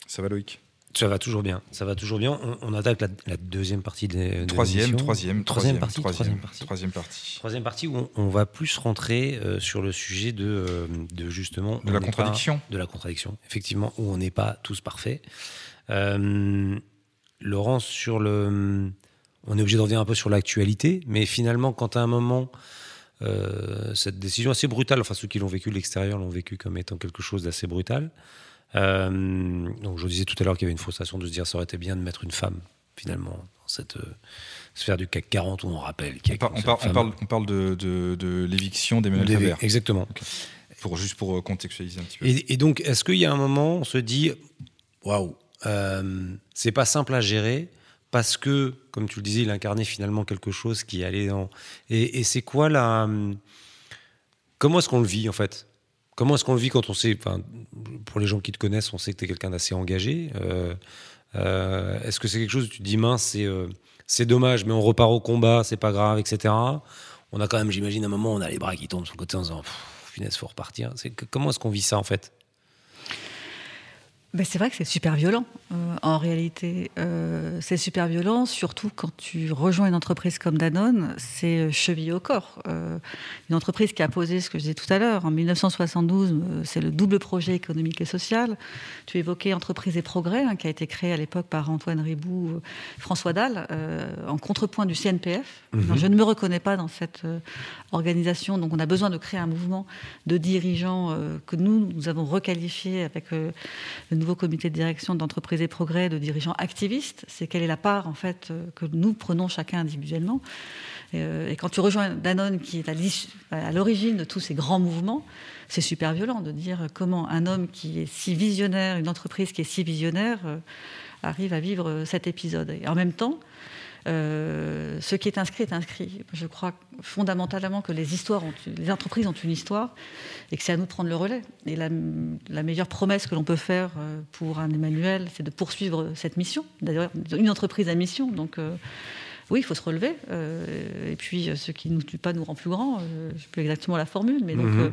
Ça va Loïc? Ça va toujours bien. Ça va toujours bien. On, on attaque la, la deuxième partie de, de Troisième, troisième, troisième troisième, partie. troisième, partie. troisième partie. Troisième partie où on, on va plus rentrer euh, sur le sujet de, euh, de justement De la contradiction. pas- de la contradiction, effectivement, où on n'est pas tous parfaits. Euh, Laurence, sur le, on est obligé de revenir un peu sur l'actualité, mais finalement, quand à un moment, euh, cette décision assez brutale, enfin ceux qui l'ont vécu de l'extérieur l'ont vécu comme étant quelque chose d'assez brutal. Euh, donc je disais tout à l'heure qu'il y avait une frustration de se dire ça aurait été bien de mettre une femme finalement dans cette euh, sphère du CAC 40 où on rappelle qu'il y a on par- on parle, on parle de, de- de l'éviction d'Emmanuel Des- Faber, Exactement. pour, juste pour contextualiser un petit peu. Et, et donc, est-ce qu'il y a un moment, on se dit, waouh, c'est pas simple à gérer parce que, comme tu le disais, il incarnait finalement quelque chose qui allait dans. Et, c'est quoi la. Comment est-ce qu'on le vit en fait? Comment est-ce qu'on le vit quand on sait. Enfin, pour les gens qui te connaissent, on sait que tu es quelqu'un d'assez engagé. Euh, euh, est-ce que c'est quelque chose où tu te dis, mince, c'est. euh, c'est dommage, mais on repart au combat, c'est pas grave, etc. On a quand même, j'imagine, un moment, on a les bras qui tombent sur le côté en disant, finesse, faut repartir. Comment est-ce qu'on vit ça en fait? Ben, c'est vrai que c'est super violent. euh, en réalité, Euh, c'est super violent, surtout quand tu rejoins une entreprise comme Danone, c'est euh, chevillé au corps. Euh, une entreprise qui a posé ce que je disais tout à l'heure. En 1972, euh, c'est le double projet économique et social. Tu évoquais Entreprise et Progrès, hein, qui a été créé à l'époque par Antoine Ribou, François Dalle, en contrepoint du CNPF. Alors, je ne me reconnais pas dans cette organisation, donc on a besoin de créer un mouvement de dirigeants que nous, nous avons requalifié avec le nouveau comité de direction d'entreprise et progrès de dirigeants activistes. C'est quelle est la part en fait euh, que nous prenons chacun individuellement. Euh, et quand tu rejoins Danone, qui est à l'origine de tous ces grands mouvements, c'est super violent de dire comment un homme qui est si visionnaire, une entreprise qui est si visionnaire, arrive à vivre cet épisode. Et en même temps, euh, ce qui est inscrit est inscrit. Je crois fondamentalement que les histoires, les entreprises ont une histoire et que c'est à nous de prendre le relais. Et la, meilleure promesse que l'on peut faire euh, pour un Emmanuel, c'est de poursuivre cette mission. D'ailleurs, une entreprise à mission, donc. Euh, oui, il faut se relever. et puis, ce qui ne nous tue pas nous rend plus grands. je ne sais plus exactement la formule, mais donc, mhm.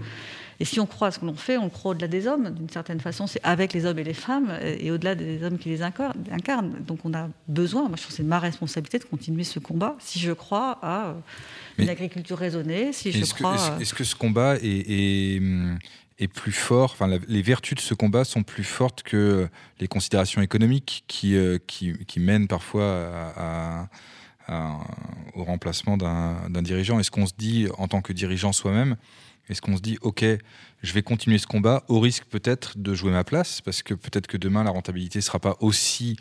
Et si on croit à ce que l'on fait, on croit au-delà des hommes, d'une certaine façon, c'est avec les hommes et les femmes, et au-delà des hommes qui les incarnent. Donc on a besoin, moi je trouve que c'est ma responsabilité de continuer ce combat, si je crois à une agriculture raisonnée, si je crois... Est-ce que ce combat est, est, plus fort, enfin les vertus de ce combat sont plus fortes que les considérations économiques qui, euh, qui, qui mènent parfois à, au remplacement d'un dirigeant Est-ce qu'on se dit, en tant que dirigeant soi-même, est-ce qu'on se dit, OK, je vais continuer ce combat au risque peut-être de jouer ma place Parce que peut-être que demain, la rentabilité ne sera pas aussi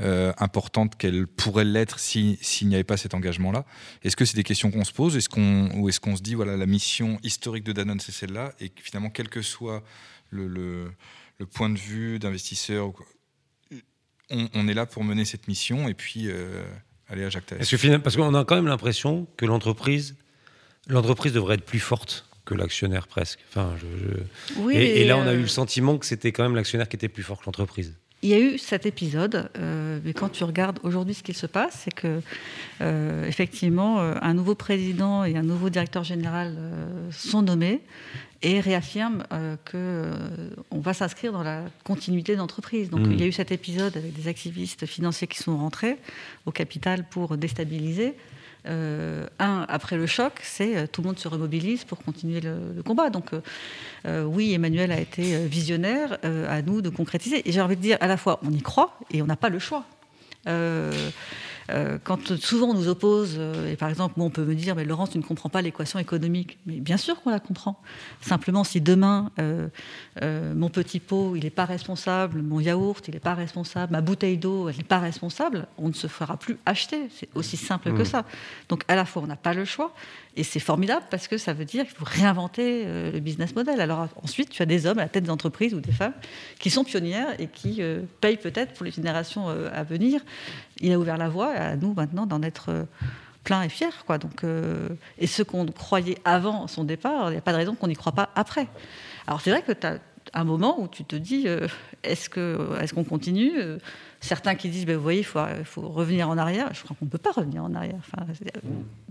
euh, importante qu'elle pourrait l'être s'il n'y avait pas cet engagement-là? Est-ce que c'est des questions qu'on se pose? Est-ce qu'on, Ou est-ce qu'on se dit, voilà, la mission historique de Danone, c'est celle-là Et finalement, quel que soit le, point de vue d'investisseur, on, on, est là pour mener cette mission et puis euh, aller à Jacques que Parce qu'on a quand même l'impression que l'entreprise, l'entreprise devrait être plus forte que l'actionnaire presque. Enfin, je, et, là, on a eu le euh, sentiment que c'était quand même l'actionnaire qui était plus fort que l'entreprise. Il y a eu cet épisode, euh, mais quand tu regardes aujourd'hui ce qui se passe, c'est que euh, effectivement, un nouveau président et un nouveau directeur général sont nommés et réaffirment que on va s'inscrire dans la continuité de l'entreprise. Donc, hmm. il y a eu cet épisode avec des activistes financiers qui sont rentrés au capital pour déstabiliser. Euh, un, après le choc, c'est euh, tout le monde se remobilise pour continuer le, combat. Donc euh, oui, Emmanuel a été visionnaire, à nous de concrétiser. Et j'ai envie de dire, à la fois, on y croit et on n'a pas le choix. Euh, quand souvent on nous oppose, euh, et par exemple, moi on peut me dire, mais Laurence, tu ne comprends pas l'équation économique. Mais bien sûr qu'on la comprend. Simplement, si demain, euh, mon petit pot, il n'est pas responsable, mon yaourt, il n'est pas responsable, ma bouteille d'eau, elle n'est pas responsable, on ne se fera plus acheter. C'est aussi simple que mmh. ça. Donc à la fois, on n'a pas le choix, et c'est formidable parce que ça veut dire qu'il faut réinventer le business model. Alors ensuite, tu as des hommes à la tête d'entreprise ou des femmes qui sont pionnières et qui payent peut-être pour les générations à venir. Il a ouvert la voie à nous maintenant d'en être euh, plein et fier. Quoi. Donc, euh, et ce qu'on croyait avant son départ, il n'y a pas de raison qu'on n'y croit pas après. Alors c'est vrai que tu as un moment où tu te dis, euh, est-ce qu'on est qu'on continue Certains qui disent, ben, vous voyez, il faut, faut, revenir en arrière. Je crois qu'on ne peut pas revenir en arrière. Enfin,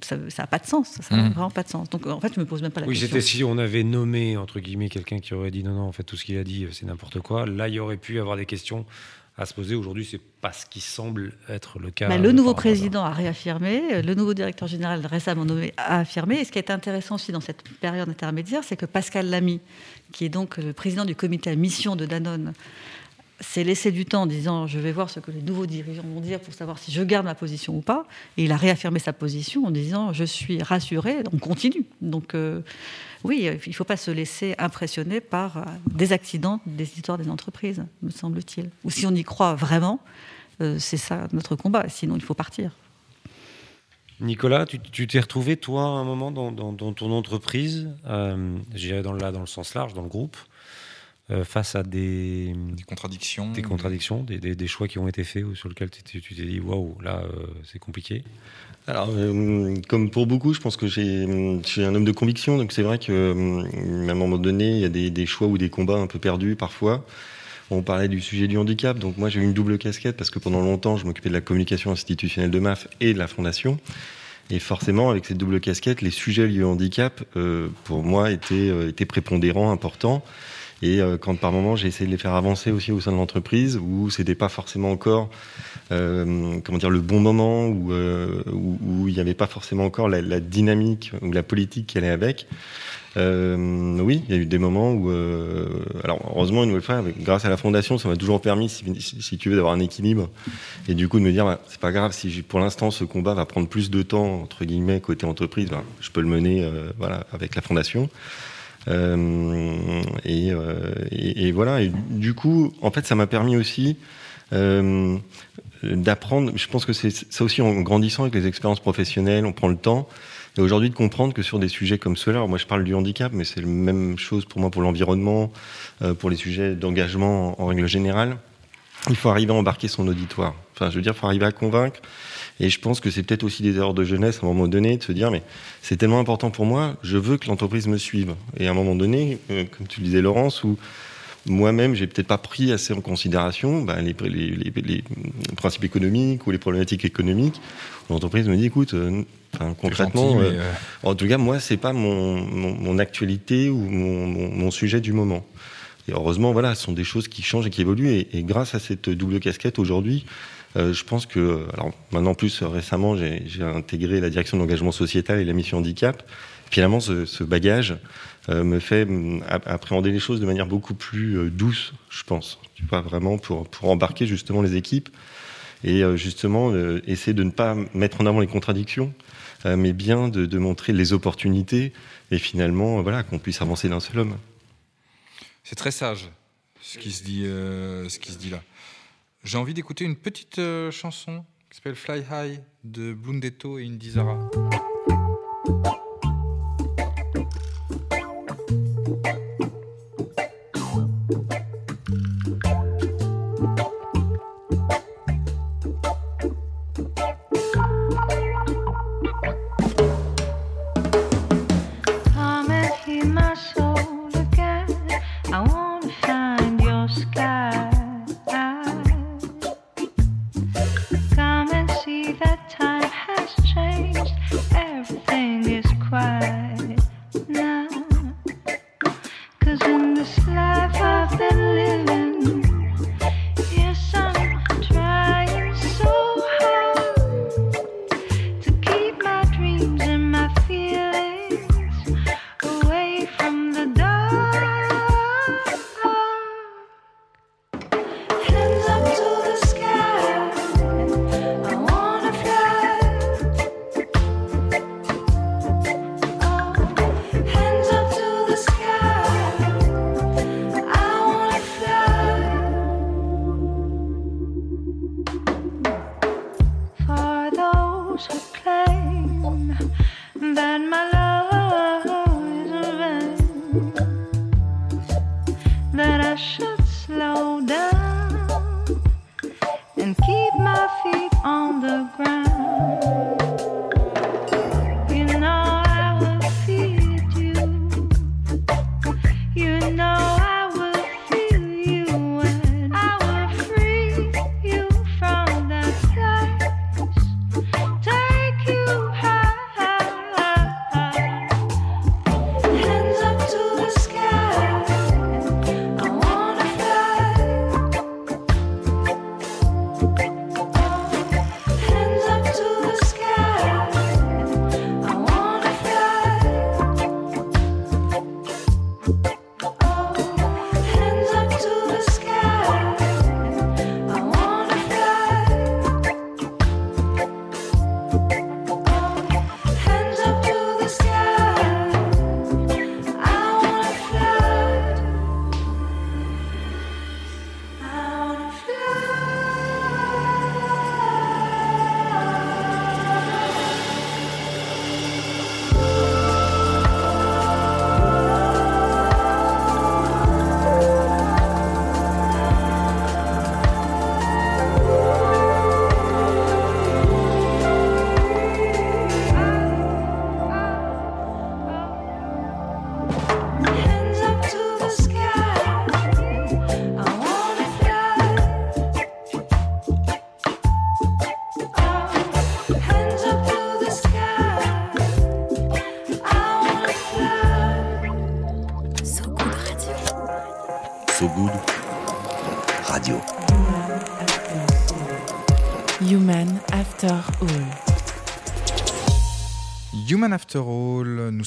ça n'a pas de sens. Ça n'a mmh. vraiment pas de sens. Donc en fait, je ne me pose même pas la question. Oui, c'était si on avait nommé, entre guillemets, quelqu'un qui aurait dit, non, non, en fait, tout ce qu'il a dit, c'est n'importe quoi. Là, il y aurait pu avoir des questions à se poser. Aujourd'hui, c'est pas ce qui semble être le cas. Bah, le nouveau président a réaffirmé, le nouveau directeur général récemment nommé a affirmé. Et ce qui est intéressant aussi dans cette période intermédiaire, c'est que Pascal Lamy, qui est donc le président du comité à mission de Danone, s'est laissé du temps en disant je vais voir ce que les nouveaux dirigeants vont dire pour savoir si je garde ma position ou pas. Et il a réaffirmé sa position en disant je suis rassuré, on continue. Donc euh, oui, il ne faut pas se laisser impressionner par euh, des accidents, des histoires des entreprises, me semble-t-il. Ou si on y croit vraiment, euh, c'est ça notre combat. Sinon, il faut partir. Nicolas, tu t'es retrouvé, toi, à un moment dans, ton entreprise, euh, j'irais dans, le sens large, dans le groupe, euh, face à des, contradictions, des, contradictions des, choix qui ont été faits sur lesquels tu t'es dit waouh, là c'est compliqué alors, euh, comme pour beaucoup, je pense que j'ai, je suis un homme de conviction, donc c'est vrai qu'à euh, un moment donné, il y a des, choix ou des combats un peu perdus parfois. On parlait du sujet du handicap, donc moi j'ai eu une double casquette parce que pendant longtemps, je m'occupais de la communication institutionnelle de MAF et de la fondation. Et forcément, avec cette double casquette, les sujets liés au handicap, euh, pour moi, étaient, étaient prépondérants, importants. Et euh, quand par moment j'ai essayé de les faire avancer aussi au sein de l'entreprise, où c'était pas forcément encore euh, comment dire le bon moment, où, euh, où, il n'y avait pas forcément encore la, dynamique ou la politique qui allait avec. Euh, oui, il y a eu des moments où, euh, alors heureusement une fois, grâce à la fondation, ça m'a toujours permis, si, tu veux, d'avoir un équilibre et du coup de me dire, bah, c'est pas grave si pour l'instant ce combat va prendre plus de temps entre guillemets côté entreprise, bah, je peux le mener, voilà, avec la fondation. Euh, et, euh, et- voilà. Et du coup, en fait, ça m'a permis aussi euh, d'apprendre. Je pense que c'est ça aussi en grandissant avec les expériences professionnelles, on prend le temps. Et aujourd'hui, de comprendre que sur des sujets comme ceux-là, moi je parle du handicap, mais c'est la même chose pour moi pour l'environnement, pour les sujets d'engagement en, en règle générale. Il faut arriver à embarquer son auditoire. Enfin, je veux dire, il faut arriver à convaincre. Et je pense que c'est peut-être aussi des erreurs de jeunesse à un moment donné de se dire, mais c'est tellement important pour moi, je veux que l'entreprise me suive. Et à un moment donné, euh, comme tu le disais, Laurence, où moi-même, j'ai peut-être pas pris assez en considération bah, les, les- les- les principes économiques ou les problématiques économiques. L'entreprise me dit, écoute, euh, concrètement, Gentil, euh, euh, en tout cas, moi, c'est pas mon, mon, mon actualité ou mon, sujet du moment. Et heureusement, voilà, ce sont des choses qui changent et qui évoluent. Et, et grâce à cette double casquette aujourd'hui, je pense que, alors maintenant plus euh, récemment, j'ai intégré la direction de l'engagement sociétal et la mission handicap. Finalement, ce, bagage euh, me fait ap- appréhender les choses de manière beaucoup plus euh, douce, je pense. Tu vois, vraiment pour, embarquer justement les équipes et euh, justement euh, essayer de ne pas mettre en avant les contradictions, euh, mais bien de, montrer les opportunités et finalement, euh, voilà, qu'on puisse avancer d'un seul homme. C'est très sage euh, ce qui se dit là. J'ai envie d'écouter une petite euh, chanson qui s'appelle Fly High de Blundetto et Indy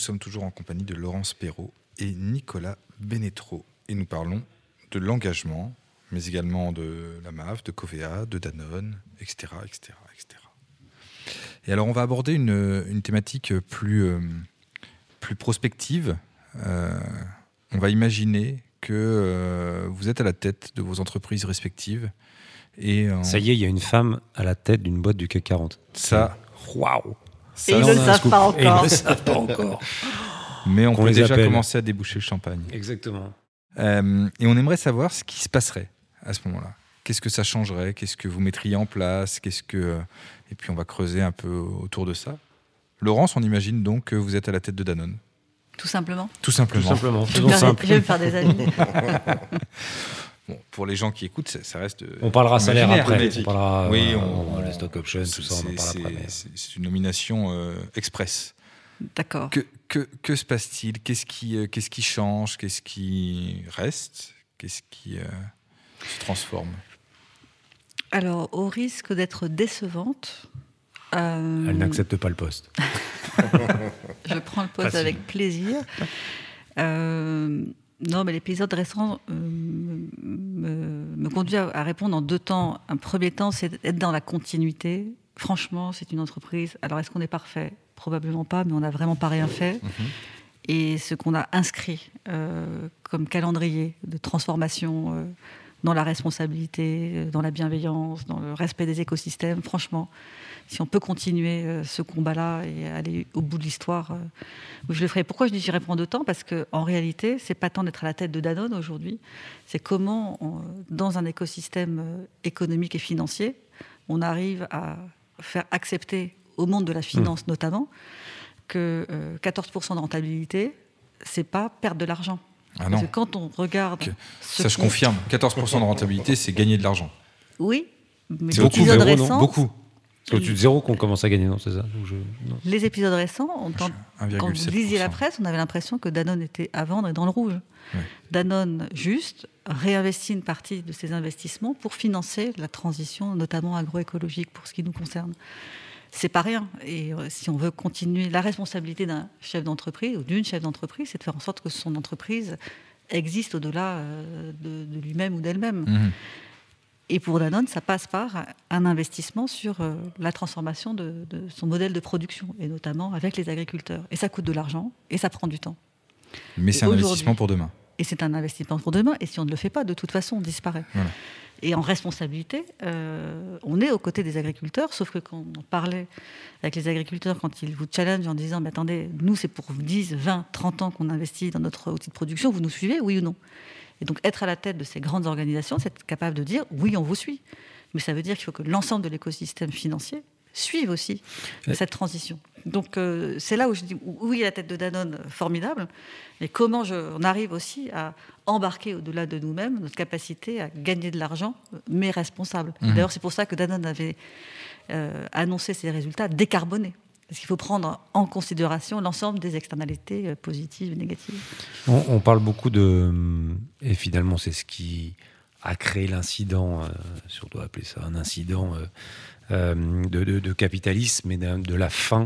sommes toujours en compagnie de Laurence Perrault et Nicolas Benetro. Et nous parlons de l'engagement, mais également de la MAF, de Covea, de Danone, etc. etc., etc. Et alors on va aborder une, une thématique plus, euh, plus prospective Euh, on va imaginer que euh, vous êtes à la tête de vos entreprises respectives. Et Ça y est, il y a une femme à la tête d'une boîte du CAC 40. ça, Waouh Et ils on ne le savent pas Et ils ne encore. le savent pas encore. mais on Qu'on peut déjà appelle. commencer à déboucher le champagne. Exactement. Euh, et on aimerait savoir ce qui se passerait à ce moment-là. Qu'est-ce que ça changerait? Qu'est-ce que vous mettriez en place? Qu'est-ce que euh, et puis on va creuser un peu autour de ça. Laurence, on imagine donc que vous êtes à la tête de Danone, Tout simplement. tout Tout simplement. simplement. Je Faisons vais, simple. je vais me faire des amis. Bon, pour les gens qui écoutent, ça, ça reste. euh, On parlera salaire après. On parlera Oui, euh, on- les stock options, tout ça, on en c'est- parlera après. c'est- mais- C'est une nomination euh, express. D'accord. Que, que, que se passe-t-il? Qu'est-ce qui, euh, qu'est-ce qui change? Qu'est-ce qui reste? Qu'est-ce qui euh, se transforme? Alors, au risque d'être décevante, euh, Elle n'accepte pas le poste. je prends le poste Facile. avec plaisir. Euh, non, mais l'épisode récent euh, me, me conduit à, à répondre en deux temps. Un premier temps, c'est d'être dans la continuité. Franchement, c'est une entreprise. Alors, est-ce qu'on est parfait? Probablement pas, mais on n'a vraiment pas rien fait. Et ce qu'on a inscrit euh, comme calendrier de transformation euh, dans la responsabilité, euh, dans la bienveillance, dans le respect des écosystèmes, franchement, si on peut continuer euh, ce combat-là et aller au bout de l'histoire, euh, je le ferai. Pourquoi je dis réponds de temps Parce qu'en réalité, c'est pas tant d'être à la tête de Danone aujourd'hui, c'est comment, on- dans un écosystème économique et financier, on arrive à faire accepter au monde de la finance notamment que euh, 14% de rentabilité, c'est pas perdre de l'argent. Ah Parce que quand on regarde. Ça je confirme. 14% de rentabilité, c'est gagner de l'argent. Oui, mais C'est beaucoup, zéro, non Beaucoup. C'est au-dessus de zéro qu'on commence à gagner, non C'est ça Donc je- non. les épisodes récents, on tente- quand vous 1,7%. lisiez la presse, on avait l'impression que Danone était à vendre et dans le rouge. Danone, juste, réinvestit une partie de ses investissements pour financer la transition, notamment agroécologique, pour ce qui nous concerne. C'est pas rien. Et euh, si on veut continuer, la responsabilité d'un chef d'entreprise ou d'une chef d'entreprise, c'est de faire en sorte que son entreprise existe au-delà euh, de, de lui-même ou d'elle-même. Mhm. Et pour Danone, ça passe par un investissement sur euh, la transformation de, de son modèle de production, et notamment avec les agriculteurs. Et ça coûte de l'argent, et ça prend du temps. Mais c'est un investissement pour demain. Et c'est un investissement pour demain, et si on ne le fait pas, de toute façon, on disparaît. Voilà. Et en responsabilité, euh, on est aux côtés des agriculteurs, sauf que quand on parlait avec les agriculteurs, quand ils vous challengent en disant Mais attendez, nous, c'est pour 10, 20, 30 ans qu'on investit dans notre outil de production, vous nous suivez, oui ou non? Et donc, être à la tête de ces grandes organisations, c'est être capable de dire Oui, on vous suit. Mais ça veut dire qu'il faut que l'ensemble de l'écosystème financier suive aussi Ouais. cette transition. Donc, euh, c'est là où je dis Oui, la tête de Danone, formidable, mais comment je, on arrive aussi à embarquer au-delà de nous-mêmes notre capacité à gagner de l'argent, euh, mais responsable. Mhm. D'ailleurs, c'est pour ça que Danone avait euh, annoncé ses résultats décarbonés. Parce qu'il faut prendre en considération l'ensemble des externalités positives et négatives. On, on parle beaucoup de. Et finalement, c'est ce qui a créé l'incident, euh, si on doit appeler ça un incident, euh, de, de- capitalisme et de la fin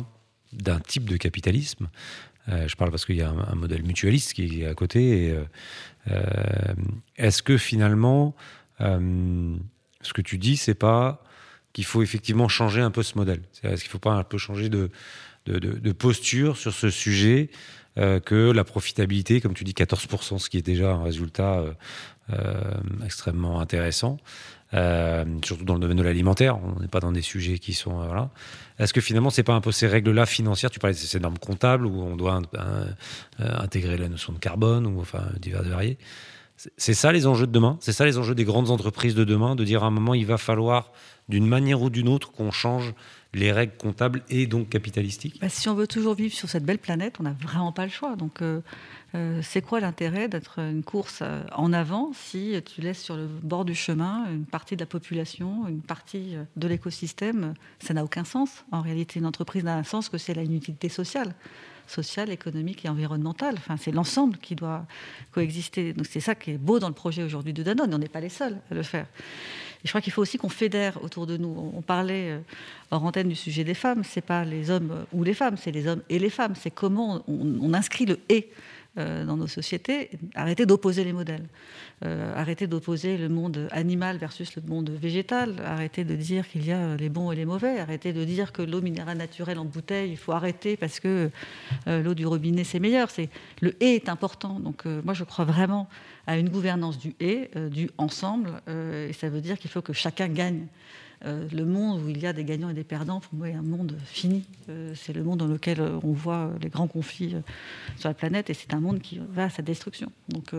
d'un type de capitalisme. Euh, je parle parce qu'il y a un, modèle mutualiste qui est à côté. euh, euh, Est-ce que finalement, euh, ce que tu dis, c'est pas qu'il faut effectivement changer un peu ce modèle? Est-ce qu'il ne faut pas un peu changer de, posture sur ce sujet euh, que la profitabilité, comme tu dis, 14%, ce qui est déjà un résultat euh, euh, extrêmement intéressant, euh, surtout dans le domaine de l'alimentaire. On n'est pas dans des sujets qui sont. euh, voilà. Est-ce que finalement, c'est pas un peu ces règles-là financières Tu parlais de ces normes comptables où on doit euh, intégrer la notion de carbone ou enfin divers variés? C'est ça les enjeux de demain? C'est ça les enjeux des grandes entreprises de demain De dire à un moment, il va falloir, d'une manière ou d'une autre, qu'on change les règles comptables et donc capitalistiques Bah, si on veut toujours vivre sur cette belle planète, on n'a vraiment pas le choix. Donc, euh, euh, c'est quoi l'intérêt d'être une course euh, en avant si tu laisses sur le bord du chemin une partie de la population, une partie de l'écosystème? Ça n'a aucun sens. En réalité, une entreprise n'a un sens que si elle a une utilité sociale sociale, économique et environnementale. Enfin, c'est l'ensemble qui doit coexister. Donc c'est ça qui est beau dans le projet aujourd'hui de Danone. On n'est pas les seuls à le faire. Et je crois qu'il faut aussi qu'on fédère autour de nous. On parlait euh, hors antenne du sujet des femmes. C'est pas les hommes euh, ou les femmes, c'est les hommes et les femmes. C'est comment on, inscrit le et dans nos sociétés, arrêter d'opposer les modèles, euh, arrêter d'opposer le monde animal versus le monde végétal, arrêter de dire qu'il y a les bons et les mauvais, arrêter de dire que l'eau minérale naturelle en bouteille, il faut arrêter parce que euh, l'eau du robinet c'est meilleur. C'est le et est important. Donc moi je crois vraiment à une gouvernance du et, du ensemble, et ça veut dire qu'il faut que chacun gagne. Euh, le monde où il y a des gagnants et des perdants, pour moi, est un monde fini. Euh, c'est le monde dans lequel euh, on voit les grands conflits sur la planète et c'est un monde qui va à sa destruction. Donc,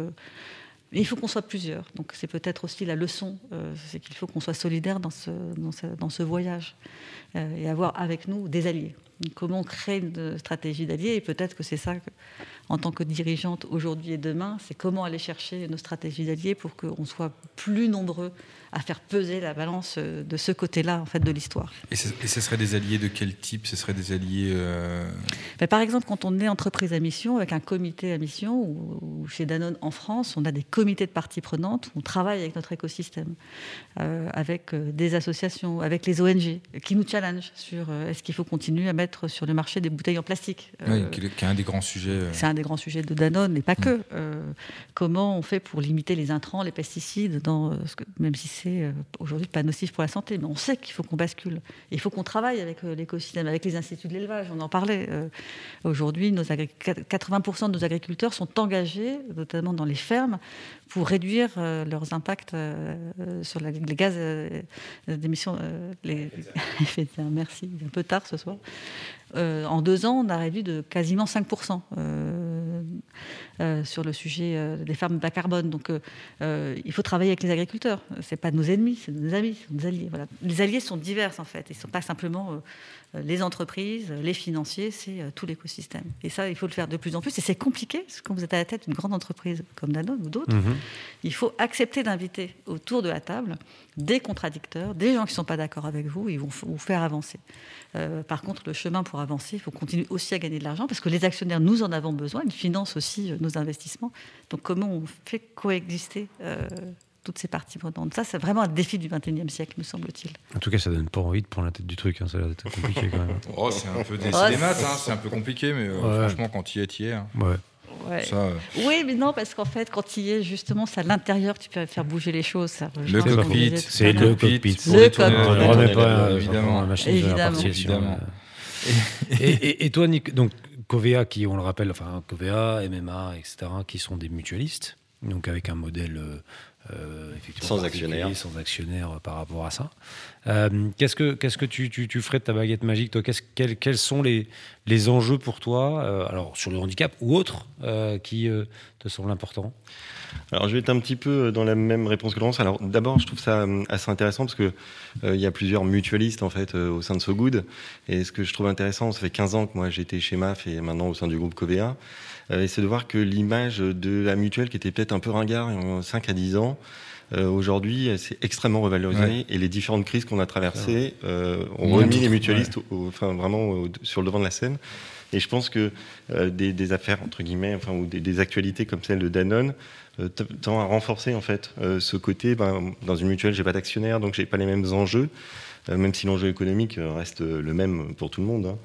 il faut qu'on soit plusieurs. Donc, c'est peut-être aussi la leçon, c'est qu'il faut qu'on soit solidaire dans ce, voyage et avoir avec nous des alliés. Comment créer une stratégie d'alliés peut-être que c'est ça, en tant que dirigeante aujourd'hui et demain, c'est comment aller chercher nos stratégies d'alliés pour qu'on soit plus nombreux à faire peser la balance euh, de ce côté-là en fait de l'histoire. Et, ce serait des alliés de quel type? Ce serait des alliés euh, ben, Par exemple, quand on est entreprise à mission avec un comité à mission, ou, chez Danone en France, on a des comités de parties prenantes, où on travaille avec notre écosystème, euh, avec des associations, avec les ONG, qui nous challengent sur est-ce qu'il faut continuer à mettre sur le marché des bouteilles en plastique? oui, qui est un des grands sujets. C'est un des grands sujets de Danone, mais pas mm. que. comment on fait pour limiter les intrants, les pesticides, dans, même si c'est euh, aujourd'hui pas nocif pour la santé, mais on sait qu'il faut qu'on bascule. il faut qu'on travaille avec euh, l'écosystème, avec les instituts de l'élevage. On en parlait. Euh, aujourd'hui, 80% de nos agriculteurs sont engagés, notamment dans les fermes, pour réduire leurs impacts sur les gaz d'émissions. Les... Merci, un peu tard ce soir. en deux ans, on a réduit de quasiment 5% sur le sujet des fermes bas carbone. Donc, il faut travailler avec les agriculteurs. C'est pas nos ennemis, c'est nos amis, nos alliés. Les alliés sont divers en fait. Ils ne sont pas simplement euh, les entreprises, les financiers, c'est euh, tout l'écosystème. Et ça, il faut le faire de plus en plus. Et c'est compliqué, parce que quand vous êtes à la tête d'une grande entreprise comme Danone ou d'autres, mhm. il faut accepter d'inviter autour de la table des contradicteurs, des gens qui ne sont pas d'accord avec vous, ils vont vous faire avancer. Euh, par contre, le chemin pour avancer, il faut continuer aussi à gagner de l'argent, parce que les actionnaires, nous en avons besoin, ils financent aussi nos investissements. Donc comment on fait coexister toutes ces parties prenantes. Ça, c'est vraiment un défi du XXIe siècle, me semble-t-il. En tout cas, ça donne pas envie de prendre la tête du truc. Hein. Ça a l'air d'être compliqué quand même. oh, c'est un peu des, maths, hein. c'est un peu compliqué, mais euh, franchement, quand tu y es, tu y es. Hein. Ouais. Euh, oui, mais non, parce qu'en fait, quand tu y es, justement, c'est à l'intérieur que tu peux faire bouger les choses. Ça, le cockpit, c'est le cockpit. Le cockpit. On ne remet pas, évidemment. évidemment. évidemment. et, et, toi, Nick, donc Covea, qui, on le rappelle, enfin, Covea, MMA, etc., qui sont des mutualistes, donc avec un modèle euh, euh, sans actionnaire. Sans actionnaire par rapport à ça. Euh, qu'est-ce que, qu'est-ce que tu, tu, tu, ferais de ta baguette magique toi? Quest quels, quels, sont les, les enjeux pour toi, euh, alors sur le handicap ou autres, qui te semblent importants alors je vais être un petit peu dans la même réponse que Laurence. Alors d'abord, je trouve ça assez intéressant parce que il y a plusieurs mutualistes en fait au sein de So Good. Et ce que je trouve intéressant, ça fait 15 ans que moi j'étais chez MAF et maintenant au sein du groupe Covea. Euh, et c'est de voir que l'image de la mutuelle, qui était peut-être un peu ringard il y a 5 à 10 ans, euh, aujourd'hui, c'est extrêmement revalorisé et les différentes crises qu'on a traversées euh, ont remis les mutualistes enfin, vraiment sur le devant de la scène. Et je pense que des, affaires, entre guillemets, enfin, ou des, actualités comme celle de Danone, tend à renforcer en fait ce côté. Ben, dans une mutuelle, j'ai pas d'actionnaire, donc j'ai pas les mêmes enjeux, même si l'enjeu économique reste le même pour tout le monde. Hein.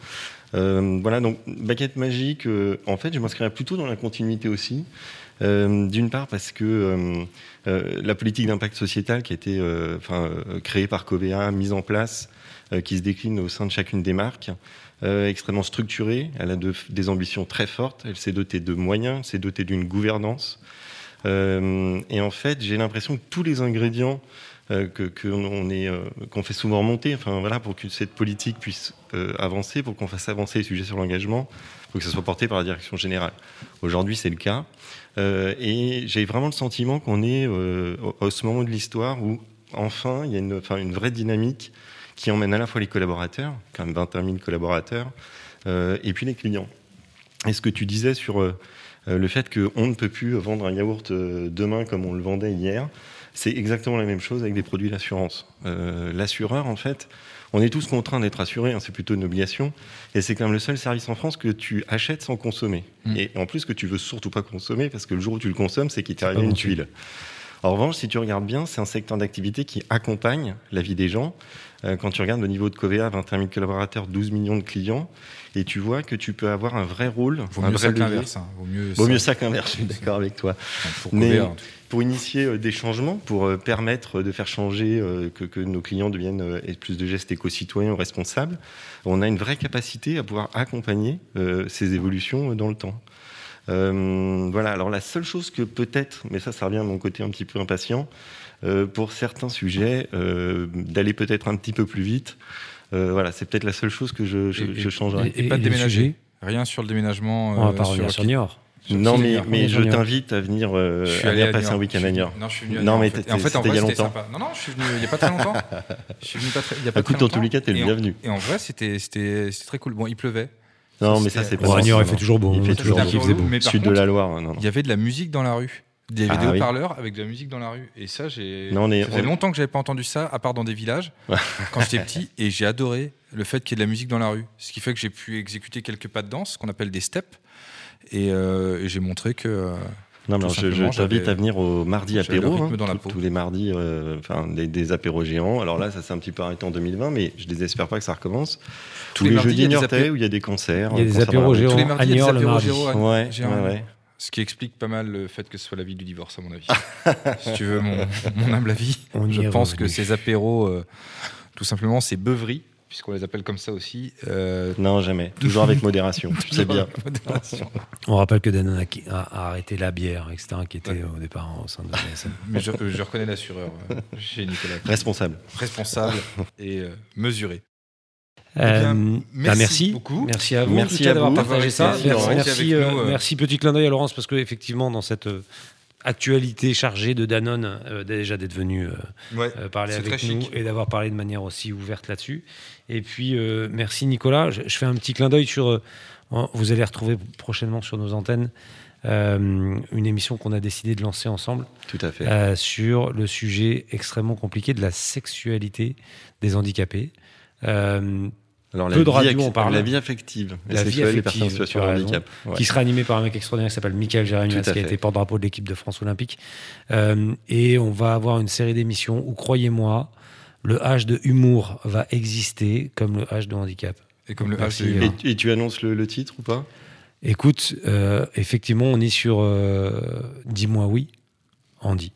Euh, voilà, donc baguette magique, euh, en fait, je m'inscrirais plutôt dans la continuité aussi. Euh, d'une part parce que la politique d'impact sociétal qui a été créée par Covea, mise en place, qui se décline au sein de chacune des marques, extrêmement structurée, elle a des ambitions très fortes, elle s'est dotée de moyens, s'est dotée d'une gouvernance. et en fait, j'ai l'impression que tous les ingrédients euh, qu'on euh, qu'on fait souvent remonter, enfin voilà, pour que cette politique puisse euh, avancer, pour qu'on fasse avancer les sujets sur l'engagement, pour que ça soit porté par la direction générale. Aujourd'hui, c'est le cas, et j'ai vraiment le sentiment qu'on est au, ce moment de l'histoire où enfin il y a une, enfin, une vraie dynamique qui emmène à la fois les collaborateurs, quand même 21 000 collaborateurs, et puis les clients. Et ce que tu disais sur le fait qu'on ne peut plus vendre un yaourt demain comme on le vendait hier, c'est exactement la même chose avec des produits d'assurance. Euh, l'assureur, en fait, on est tous contraints d'être assurés, hein, c'est plutôt une obligation, et c'est quand même le seul service en France que tu achètes sans consommer. Mm. Et en plus que tu veux surtout pas consommer, parce que le jour où tu le consommes, c'est qu'il t'est arrivé une tuile. En revanche, si tu regardes bien, c'est un secteur d'activité qui accompagne la vie des gens. Euh, quand tu regardes le niveau de Covea, 21 000 collaborateurs, 12 millions de clients, et tu vois que tu peux avoir un vrai rôle. Vaut un mieux vrai ça l'inverse. hein. Vaut mieux Vaut ça. mieux ça qu'inverse, je suis d'accord avec toi. Enfin, pour Mais- en tout. Pour initier euh, des changements, pour euh, permettre de faire changer, que, que nos clients deviennent plus de gestes éco-citoyens ou responsables, on a une vraie capacité à pouvoir accompagner ces évolutions dans le temps. Euh, voilà, alors la seule chose que peut-être, mais ça, ça revient à mon côté un petit peu impatient, euh, pour certains sujets, euh, d'aller peut-être un petit peu plus vite. Euh, voilà, c'est peut-être la seule chose que je, je, Et- je changerai. Et, pas de déménager. Rien sur le déménagement. On va pas revenir sur Niort. Non, mais, je t'invite à venir, euh, Je suis à allé venir à passer un week-end à Niort. Non, je suis venu à Non, Niort, mais en fait. en en vrai, il y a longtemps. sympa. Non, non, je suis venu il n'y a pas très longtemps. Je suis venu pas très- il y a pas Écoute, très dans longtemps. tous les cas, t'es le Et en- bienvenu. Et en vrai, c'était très cool. Bon, il pleuvait. Non, mais ça, c'est pas Niort, il fait toujours beau. Il fait a toujours beau. Sud de la Loire. Il y avait de la musique dans la rue. Il y avait Ah des oui. haut-parleurs avec de la musique dans la rue. Et ça, j'ai. Non, on est- ça faisait on- longtemps que j'avais pas entendu ça, à part dans des villages, quand j'étais petit. Et j'ai adoré le fait qu'il y ait de la musique dans la rue. Ce qui fait que j'ai pu exécuter quelques pas de danse, qu'on appelle des steps. Et, euh, et j'ai montré que. euh, Non, mais je, t'invite à venir au mardi apéro, hein, dans la tous- peau. tous les mardis, euh, enfin des, des apéros géants. Alors là, ça s'est un petit peu arrêté en 2020, mais je désespère pas que ça recommence. Tous les les, mardis, il y jeudis des apé- où il y a des concerts. Il y a euh, des apéros géants. tous les mardis, il y a des apéros mardi. géants. Ouais, géants. ouais, ouais. Ce qui explique pas mal le fait que ce soit la ville du divorce, à mon avis. si tu veux mon, mon humble avis, On je pense revenu. que ces apéros, euh, tout simplement, ces beuveries, puisqu'on les appelle comme ça aussi. euh, Non, jamais. Toujours avec modération. tu sais bien. modération. On rappelle que Danone a, qui- a- a arrêté la bière, etc., qui était au départ au sein de l'ASM. Mais je, je reconnais l'assureur euh, chez Nicolas. Responsable. Responsable et euh, mesuré. Bien, bah, merci merci beaucoup. Merci à vous, Merci d'avoir partagé ça. Merci, merci, nous, euh, merci. Petit clin d'œil à Laurence, parce qu'effectivement, dans cette euh, actualité chargée de Danone, euh, déjà d'être venu euh, Ouais, euh, parler avec nous chic. et d'avoir parlé de manière aussi ouverte là-dessus. Et puis, euh, merci Nicolas. Je, je fais un petit clin d'œil sur. euh, vous allez retrouver prochainement sur nos antennes euh, une émission qu'on a décidé de lancer ensemble Tout à fait. euh, sur le sujet extrêmement compliqué de la sexualité des handicapés. Alors, peu de vie radio en parle. La vie affective. et La vie sexuelle des personnes en affective, situation tu de as raison. handicap. Ouais. qui sera animé par un mec extraordinaire qui s'appelle Michael Jérémy, qui a été porte-drapeau de l'équipe de France Olympique. Euh, et on va avoir une série d'émissions où, croyez-moi, le H de humour va exister comme le H de handicap. Et comme le H de. Et, et tu annonces le, le titre ou pas? Écoute, euh, effectivement, on est sur euh, Dis-moi oui, Andy.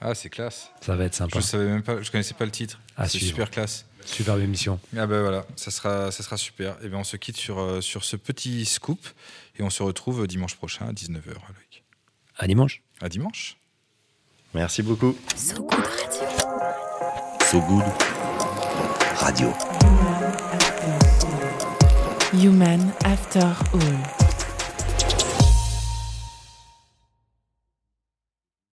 Ah, c'est classe. Ça va être sympa. Je savais même pas, je connaissais pas le titre. C'est super classe. Superbe émission. Ah ben voilà, ça sera, ça sera super. Et bien on se quitte sur, euh, sur ce petit scoop et on se retrouve dimanche prochain à 19h. Loïc. À dimanche. À dimanche. Merci beaucoup. So Good Radio. So Good Radio. Human After All.